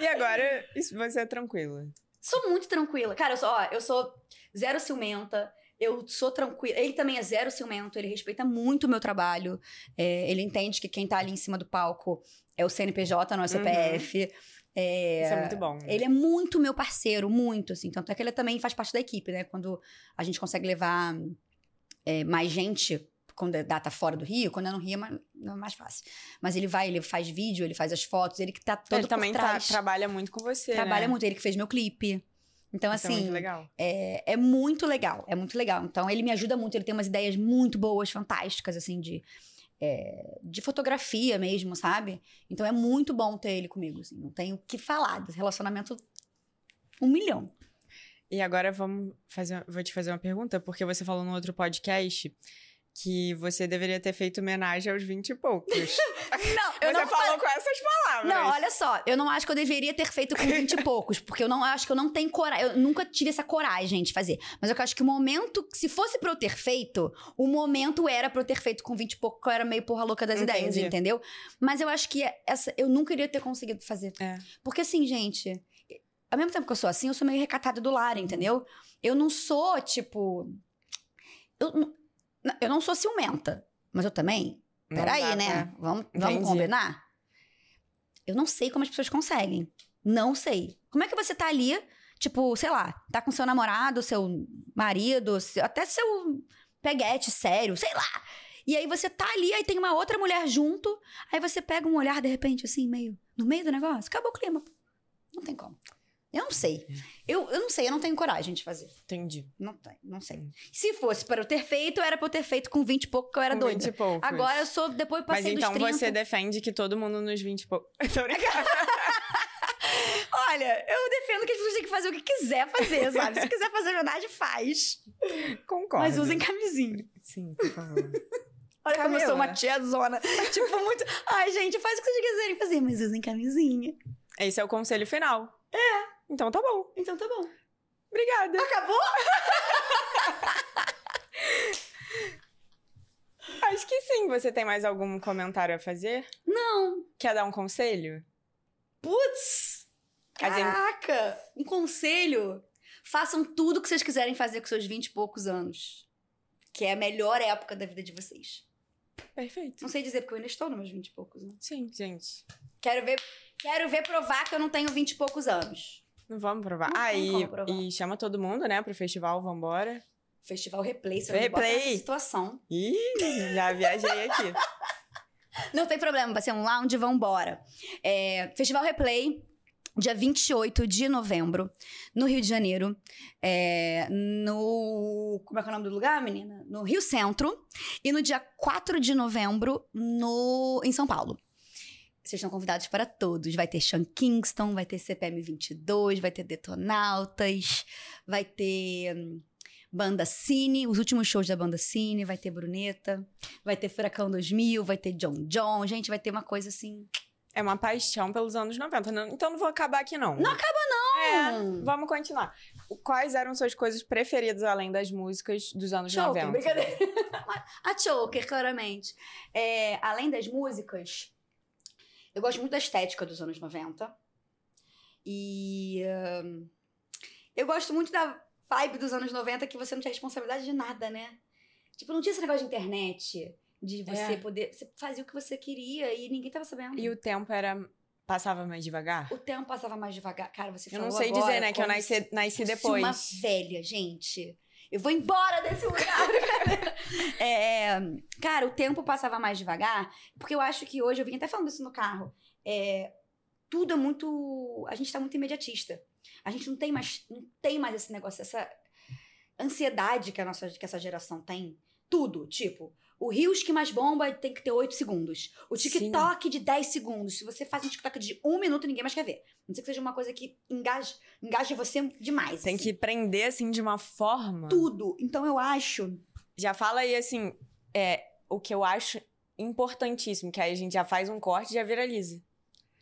E agora isso- você é tranquila. Sou muito tranquila. Cara, eu sou, ó, eu sou zero ciumenta. Eu sou tranquila. Ele também é zero ciumento. Ele respeita muito o meu trabalho. É, ele entende que quem tá ali em cima do palco é o CNPJ, não é o CPF. É, Isso é muito bom. né? Ele é muito meu parceiro, muito, assim. Tanto é que ele também faz parte da equipe, né? Quando a gente consegue levar é, mais gente, quando é data fora do Rio, quando é no Rio é mais, é mais fácil. Mas ele vai, ele faz vídeo, ele faz as fotos, ele que tá todo Ele também tá- trabalha muito com você, Trabalha né? muito, ele que fez meu clipe. Então, Isso é assim, muito legal. é, é muito legal, é muito legal. Então, ele me ajuda muito, ele tem umas ideias muito boas, fantásticas, assim, de, é, de fotografia mesmo, sabe? Então, é muito bom ter ele comigo, assim, não tenho o que falar desse relacionamento um milhão. E agora vamos fazer, vou te fazer uma pergunta, porque você falou no outro podcast que você deveria ter feito homenagem aos 20 e poucos. Não, você falou com essas palavras. Não, olha só, eu não acho que eu deveria ter feito com 20 e poucos, porque eu não acho que eu não tenho coragem, eu nunca tive essa coragem de fazer. Mas eu acho que o momento, se fosse pra eu ter feito, o momento era pra eu ter feito com 20 e pouco, que eu era meio porra louca das Entendi. ideias, entendeu? Mas eu acho que essa eu nunca iria ter conseguido fazer. É. Porque assim, gente, ao mesmo tempo que eu sou assim, eu sou meio recatada do lar, entendeu? Eu não sou, tipo. Eu, não- eu não sou ciumenta, mas eu também Não Peraí, dá né? pra- Vamos, vamos combinar? Eu não sei como as pessoas conseguem. Não sei. Como é que você tá ali, Tipo, sei lá, tá com seu namorado, seu marido, até seu peguete sério, sei lá. E aí você tá ali, aí tem uma outra mulher junto, aí você pega um olhar, de repente, assim, meio no meio do negócio, acabou o clima. Não tem como. Eu não sei. Eu, eu não sei, eu não tenho coragem de fazer. Entendi. Não tem, não sei. Se fosse para eu ter feito, era pra eu ter feito com 20 e pouco, que eu era Com doida. 20 e poucos. Agora eu sou, depois eu Mas passei então dos 30. você defende que todo mundo nos 20 e brincando. Olha, eu defendo que as pessoas têm que fazer o que quiser fazer, sabe? Se quiser fazer homenagem, faz. Concordo. Mas usem camisinha. Sim, por favor. Olha como eu sou uma Camila. tiazona. tipo, muito... Ai, gente, faz o que vocês quiserem fazer, mas usem camisinha. Esse é o conselho final. É. Então tá bom. Então tá bom. Obrigada. Acabou? Acho que sim. Você tem mais algum comentário a fazer? Não. Quer dar um conselho? Putz! Caraca! Um conselho. Façam tudo que vocês quiserem fazer com seus 20 e poucos anos. Que é a melhor época da vida de vocês. Perfeito. Não sei dizer, porque eu ainda estou nos meus 20 e poucos anos. Sim, gente. Quero ver, quero ver provar que eu não tenho 20 e poucos anos. Não vamos provar. Não ah, e, provar. e chama todo mundo, né, pro festival, vambora. Festival Replay, bota Replay. nessa situação. Ih, já viajei aqui. Não tem problema, vai ser um lounge, vambora. É, Festival Replay, dia 28 de novembro, no Rio de Janeiro. É, no. Como é que é o nome do lugar, menina? No Rio Centro. E no dia 4 de novembro, no, em São Paulo. Vocês estão convidados para todos. Vai ter Sean Kingston, vai ter CPM 22, vai ter Detonautas, vai ter hum, Banda Cine, os últimos shows da Banda Cine, vai ter Bruneta, vai ter Furacão 2000, vai ter John John. Gente, vai ter uma coisa assim. É uma paixão pelos anos 90. não- Então não vou acabar aqui, não. Não acaba, não! É, vamos continuar. Quais eram suas coisas preferidas além das músicas dos anos Choker, 90? brincadeira. A Choker, claramente. É, além das músicas, eu gosto muito da estética dos anos 90. E ahn, eu gosto muito da vibe dos anos 90 que você não tinha responsabilidade de nada, né? Tipo, não tinha esse negócio de internet, de você É. poder. Você fazia o que você queria e ninguém tava sabendo. E o tempo era. Passava mais devagar? O tempo passava mais devagar. Cara, você Eu falou não sei dizer, né? Que eu nasci, nasci depois. uma velha, gente. Eu vou embora desse lugar. É, cara, o tempo passava mais devagar, porque eu acho que hoje, eu vim até falando isso no carro, é, tudo é muito. A gente tá muito imediatista. A gente não tem mais, não tem mais esse negócio, essa ansiedade que a nossa que essa geração tem. Tudo, tipo, o Rios que mais bomba tem que ter 8 segundos. O Sim. TikTok de 10 segundos. Se você faz um TikTok de um minuto, ninguém mais quer ver. A Não sei que seja uma coisa que engaje, engaje você demais. Tem assim. que prender, assim, de uma forma. Tudo. Então eu acho. Já fala aí, assim, é, o que eu acho importantíssimo, que aí a gente já faz um corte e já viraliza.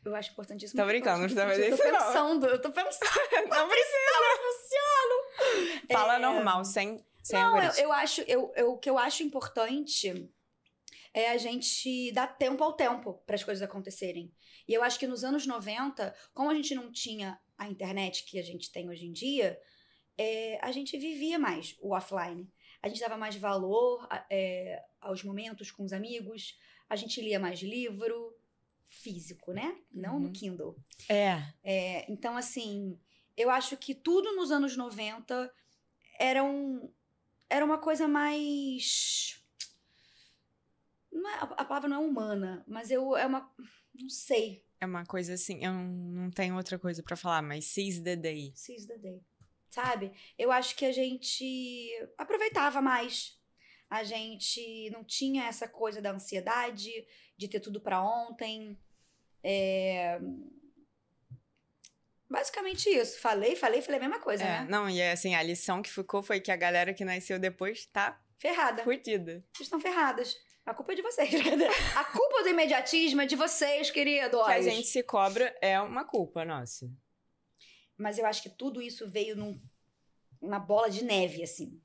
Eu acho importantíssimo. Tô brincando, não tá Eu tô fazendo isso, pensando, eu tô pensando. Não Luciano! Fala É, normal, sem, sem Não, eu, eu acho, eu, eu- o que eu acho importante é a gente dar tempo ao tempo para as coisas acontecerem. E eu acho que nos anos 90, como a gente não tinha a internet que a gente tem hoje em dia, é, a gente vivia mais o offline. A gente dava mais valor é, aos momentos com os amigos, a gente lia mais livro físico, né? Não no Uhum. Kindle. É. É, então, assim, eu acho que tudo nos anos 90 era, um, era uma coisa mais. É- a palavra não é humana, mas eu, é uma. Não sei. É uma coisa assim, eu não, tenho outra coisa pra falar, mas seize the day. Seize the day. Sabe? Eu acho que a gente aproveitava mais. A gente não tinha essa coisa da ansiedade, de ter tudo pra ontem. É... Basicamente isso. Falei, falei, falei a mesma coisa, É, né? não, e assim, a lição que ficou foi que a galera que nasceu depois tá Ferrada. curtida. Vocês estão ferradas. A culpa é de vocês. a culpa do imediatismo é de vocês, queridos. Que a gente se cobra é uma culpa nossa. Mas eu acho que tudo isso veio num, uma bola de neve, assim.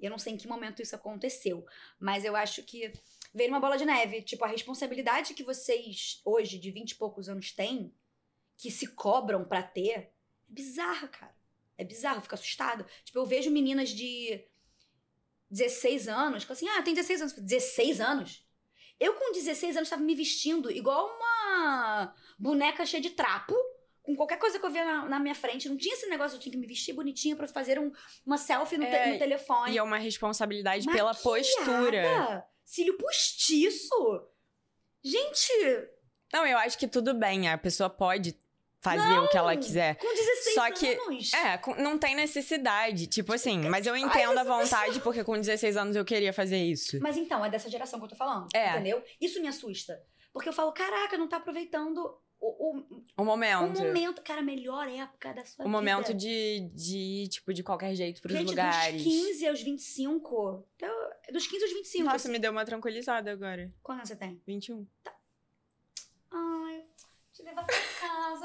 Eu não sei em que momento isso aconteceu, mas eu acho que veio numa bola de neve. Tipo, a responsabilidade que vocês, hoje, de 20 e poucos anos, têm, que se cobram pra ter, é bizarra, cara. É bizarro, eu fico assustada. Tipo, eu vejo meninas de 16 anos, que assim, ah, tem 16 anos. 16 anos? Eu, com 16 anos, estava me vestindo igual uma boneca cheia de trapo, com qualquer coisa que eu via na, na minha frente. Não tinha esse negócio, eu tinha que me vestir bonitinha pra fazer um- uma selfie no, te- É, no telefone. E é uma responsabilidade pela postura. Maquiada, Cílio postiço. Gente, Não, eu acho que tudo bem, a pessoa pode fazer o que ela quiser. com 16 Só que- anos. É, não tem necessidade. Tipo assim, mas eu entendo a vontade, porque com 16 anos eu queria fazer isso. Mas então, é dessa geração que eu tô falando. É. Entendeu? Isso me assusta. Porque eu falo, caraca, não tá aproveitando o, o, O o momento. momento. Cara, a melhor época da sua O vida. momento de, de, tipo, de qualquer jeito pros Gente, lugares. dos 15 aos 25. Então, dos 15 aos 25. Nossa, assim. me deu uma tranquilizada agora. Quantos anos você tem? 21. Ai, te levar pra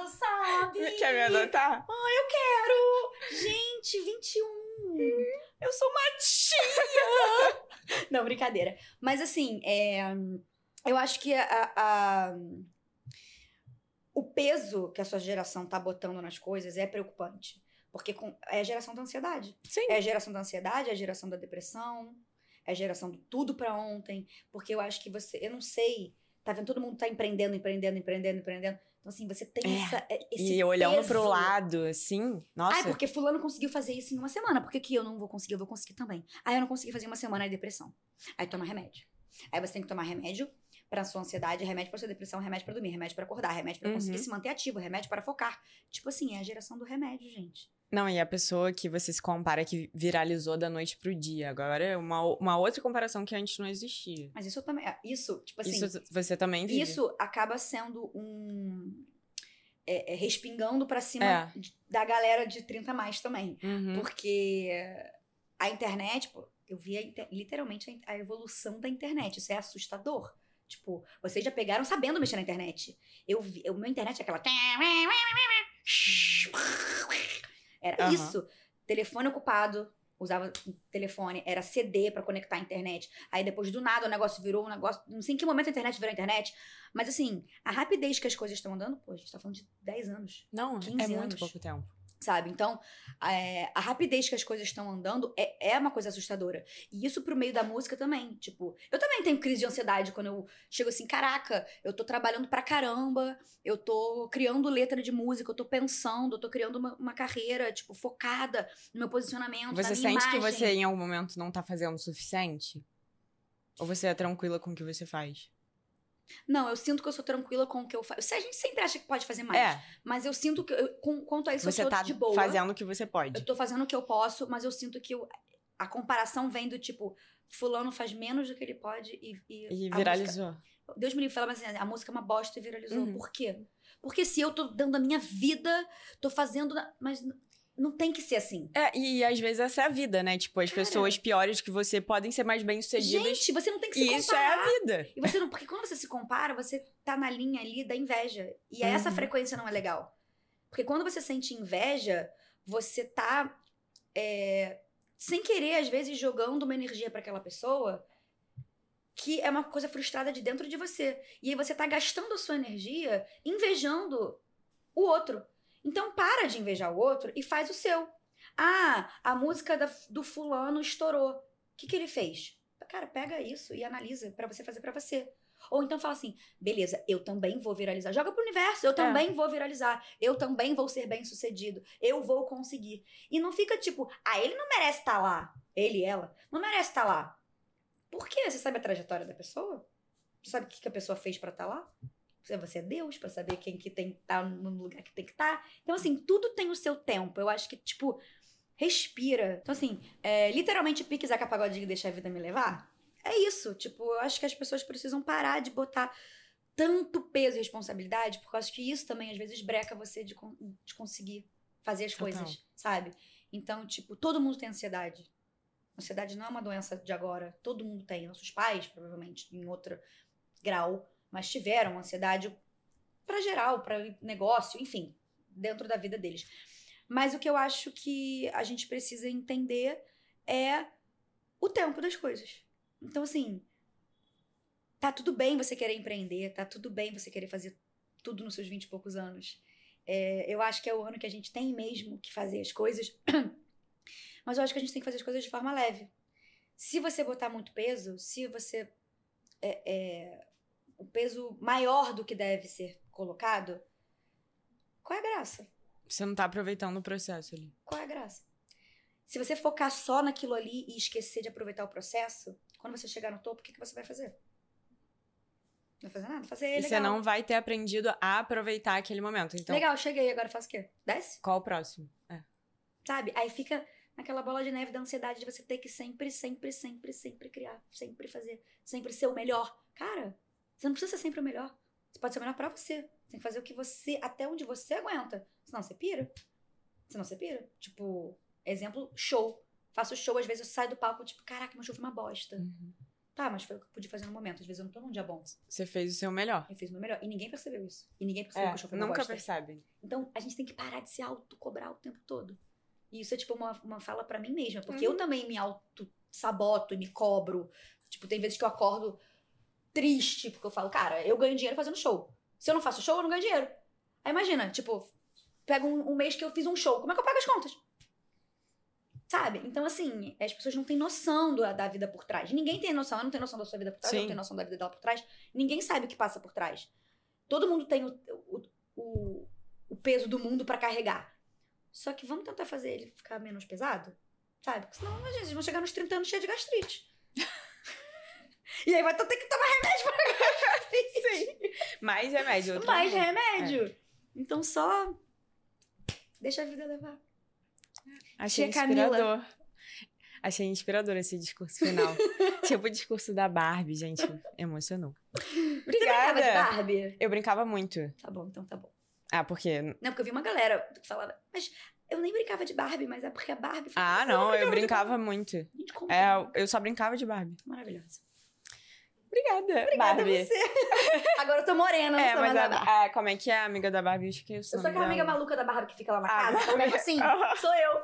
sabe? Quer me adotar? Quero! Gente, 21. Eu sou uma tia! Não, brincadeira. Mas assim, é, eu acho que a, a- o peso que a sua geração tá botando nas coisas é preocupante. Porque com- é a geração da ansiedade. Sim. É a geração da ansiedade, é a geração da depressão, é a geração do tudo pra ontem. Porque eu acho que você, eu não sei, tá vendo? Todo mundo tá empreendendo, empreendendo, empreendendo, empreendendo. Então, assim, você tem É. essa, é, esse E olhando peso. pro lado, assim, nossa. Ai, porque fulano conseguiu fazer isso em uma semana. Por que, que eu não vou conseguir? Eu vou conseguir também. Aí eu não consegui fazer em uma semana, aí depressão. Aí toma remédio. Aí você tem que tomar remédio pra sua ansiedade, remédio pra sua depressão, remédio pra dormir, remédio pra acordar, remédio pra Uhum. conseguir se manter ativo, remédio para focar. Tipo assim, é a geração do remédio, gente. Não, e a pessoa que você se compara que viralizou da noite pro dia. Agora é uma, uma outra comparação que antes não existia. Mas isso também. Isso, tipo assim. Isso você também vive. Isso acaba sendo um. é, é, respingando pra cima É. da galera de 30 a mais também. Uhum. Porque a internet, pô, eu vi a literalmente a, a evolução da internet. Isso é assustador. Tipo, vocês já pegaram sabendo mexer na internet. Eu vi, o meu internet é aquela. Era Aham. isso. Telefone ocupado. Usava telefone, era CD pra conectar a internet. Aí depois do nada o negócio virou um negócio. Não sei em que momento a internet virou internet. Mas assim, a rapidez que as coisas estão andando, pô, a gente tá falando de 10 anos Não, 15 é muito anos. pouco tempo. Sabe? Então, é, a rapidez que as coisas estão andando é, é uma coisa assustadora. E isso pro meio da música também. Tipo, eu também tenho crise de ansiedade quando eu chego assim, caraca, eu tô trabalhando pra caramba, eu tô criando letra de música, eu tô pensando, eu tô criando uma, uma carreira, tipo, focada no meu posicionamento, na Você sente que imagem. você em algum momento não tá fazendo o suficiente? Ou você é tranquila com o que você faz? Não, eu sinto que eu sou tranquila com o que eu faço. A gente sempre acha que pode fazer mais. É, Mas eu sinto que, eu, com, quanto a isso, você eu sou tá de boa. fazendo o que você pode. Eu tô fazendo o que eu posso, mas eu sinto que eu- a comparação vem do tipo, fulano faz menos do que ele pode e. E, E a música- viralizou. Deus me livre, fala, mas assim, a música é uma bosta e viralizou. Uhum. Por quê? Porque se eu tô dando a minha vida, tô fazendo. Mas não tem que ser assim. É, e às vezes essa é a vida, né? Tipo, as Cara. pessoas piores que você podem ser mais bem-sucedidas. Gente, você não tem que se E isso é comparar. a vida. E você não, porque quando você se compara, você tá na linha ali da inveja. E essa Uhum. frequência não é legal. Porque quando você sente inveja, você tá é, sem querer, às vezes, jogando uma energia pra aquela pessoa que é uma coisa frustrada de dentro de você. E aí você tá gastando a sua energia invejando o outro. Então para de invejar o outro e faz o seu. Ah, a música da- do fulano estourou. O que, que ele fez? Cara, pega isso e analisa pra você fazer pra você. Ou então fala assim, beleza, eu também vou viralizar. Joga pro universo, eu também vou viralizar. Eu também vou ser bem sucedido. Eu vou conseguir. E não fica tipo, ah, ele não merece estar lá. Ele, ela, não merece estar lá. Por quê? Você sabe a trajetória da pessoa? Você sabe o que que a pessoa fez pra estar lá? Você- Você é Deus pra saber quem que tem que estar no lugar que tem que estar. Então, assim, tudo tem o seu tempo. Eu acho que, tipo, respira. Então, assim, é, literalmente pique Zeca Pagodinho e deixa a vida me levar. É isso. Tipo, eu acho que as pessoas precisam parar de botar tanto peso e responsabilidade, porque eu acho que isso também, às vezes, breca você de, con- de conseguir fazer as Total. coisas, sabe? Então, tipo, todo mundo tem ansiedade. Ansiedade não é uma doença de agora. Todo mundo tem. Nossos pais, provavelmente, em outro grau, mas tiveram ansiedade pra geral, pra negócio, enfim, dentro da vida deles. Mas o que eu acho que a gente precisa entender é o tempo das coisas. Então, assim, tá tudo bem você querer empreender, tá tudo bem você querer fazer tudo nos seus 20 e poucos anos. É, eu acho que é o ano que a gente tem mesmo que fazer as coisas. Mas eu acho que a gente tem que fazer as coisas de forma leve. Se você botar muito peso, se você. É, é, o peso maior do que deve ser colocado, qual é a graça? Você não tá aproveitando o processo ali. Qual é a graça? Se você focar só naquilo ali e esquecer de aproveitar o processo, quando você chegar no topo, o que, que você vai fazer? Não vai fazer nada? Fazer E legal. você não vai ter aprendido a aproveitar aquele momento. Então, Legal, cheguei, agora faço o quê? Desce? qual o próximo? É. Sabe? Aí fica naquela bola de neve da ansiedade de você ter que sempre, sempre, sempre, sempre criar, sempre fazer, sempre ser o melhor. Cara, você não precisa ser sempre o melhor. Você pode ser o melhor pra você. Você tem que fazer o que você, até onde você aguenta. Senão você pira. Senão você pira. Tipo, exemplo, show. Faço show, às vezes eu saio do palco, tipo, caraca, meu show foi uma bosta. Uhum. Tá, mas foi o que eu pude fazer no momento. Às vezes eu não tô num dia bom. Você fez o seu melhor. Eu fiz o meu melhor. E ninguém percebeu isso. E ninguém percebeu que o show foi uma É, nunca bosta. percebe. Então, a gente tem que parar de se auto-cobrar o tempo todo. E isso é, tipo, uma, uma fala pra mim mesma. Porque Uhum. eu também me auto-saboto e me cobro. Tipo, tem vezes que eu acordo triste, porque eu falo, cara, eu ganho dinheiro fazendo show. Se eu não faço show, eu não ganho dinheiro. Aí imagina, tipo, pega um, um mês que eu fiz um show. Como é que eu pago as contas? Sabe? Então, assim, as pessoas não têm noção do- da vida por trás. Ninguém tem noção. Eu não tenho noção da sua vida por trás, eu Sim. não tenho noção da vida dela por trás. Ninguém sabe o que passa por trás. Todo mundo tem o, o, o, o peso do mundo pra carregar. Só que vamos tentar fazer ele ficar menos pesado? Sabe? Porque senão, gente, vão chegar nos 30 anos cheio de gastrite. e aí vai ter que tomar remédio pra. Sim. Mais remédio. Mais remédio. remédio. Então só deixa a vida levar. Achei Tia Camila. inspirador. Achei inspirador esse discurso final. tipo o discurso da Barbie, gente. Emocionou. Você brincava de Obrigada. Barbie? Eu brincava muito. Tá bom, então tá bom. Ah, porque. Não, porque eu vi uma galera que falava, mas eu nem brincava de Barbie, mas é porque a Barbie Ah, não, eu brincava muito. Gente, como É, que- eu só brincava de Barbie. Maravilhosa. Obrigada, Obrigada Barbie. a você. Agora eu tô morena, não É, sou mas mais a Barbie. a, a- como é que é a amiga da Barbie? Eu esqueci Eu sou aquela amiga maluca da Barbie que fica lá na Ah, casa, também assim. Aham. Sou eu.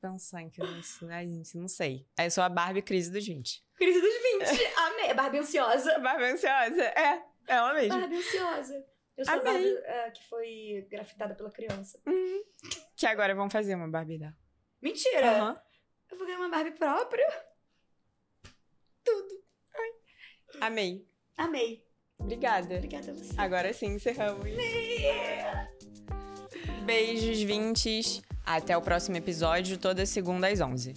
Pensar que eu sou. Ai, gente, não sei. Aí eu sou a Barbie crise dos 20. Crise dos 20. Amei. Barbie ansiosa. Barbie ansiosa. É, é ela mesmo. Barbie ansiosa. Eu sou a Amei. Barbie é, que foi grafitada pela criança. Que agora vão fazer uma Barbie dela. Mentira. Aham. Eu vou ganhar uma Barbie própria. Tudo. Amei. Amei. Obrigada. Obrigada a você. Agora sim, encerramos. Beijos, vintes. Até o próximo episódio, toda segunda às 11.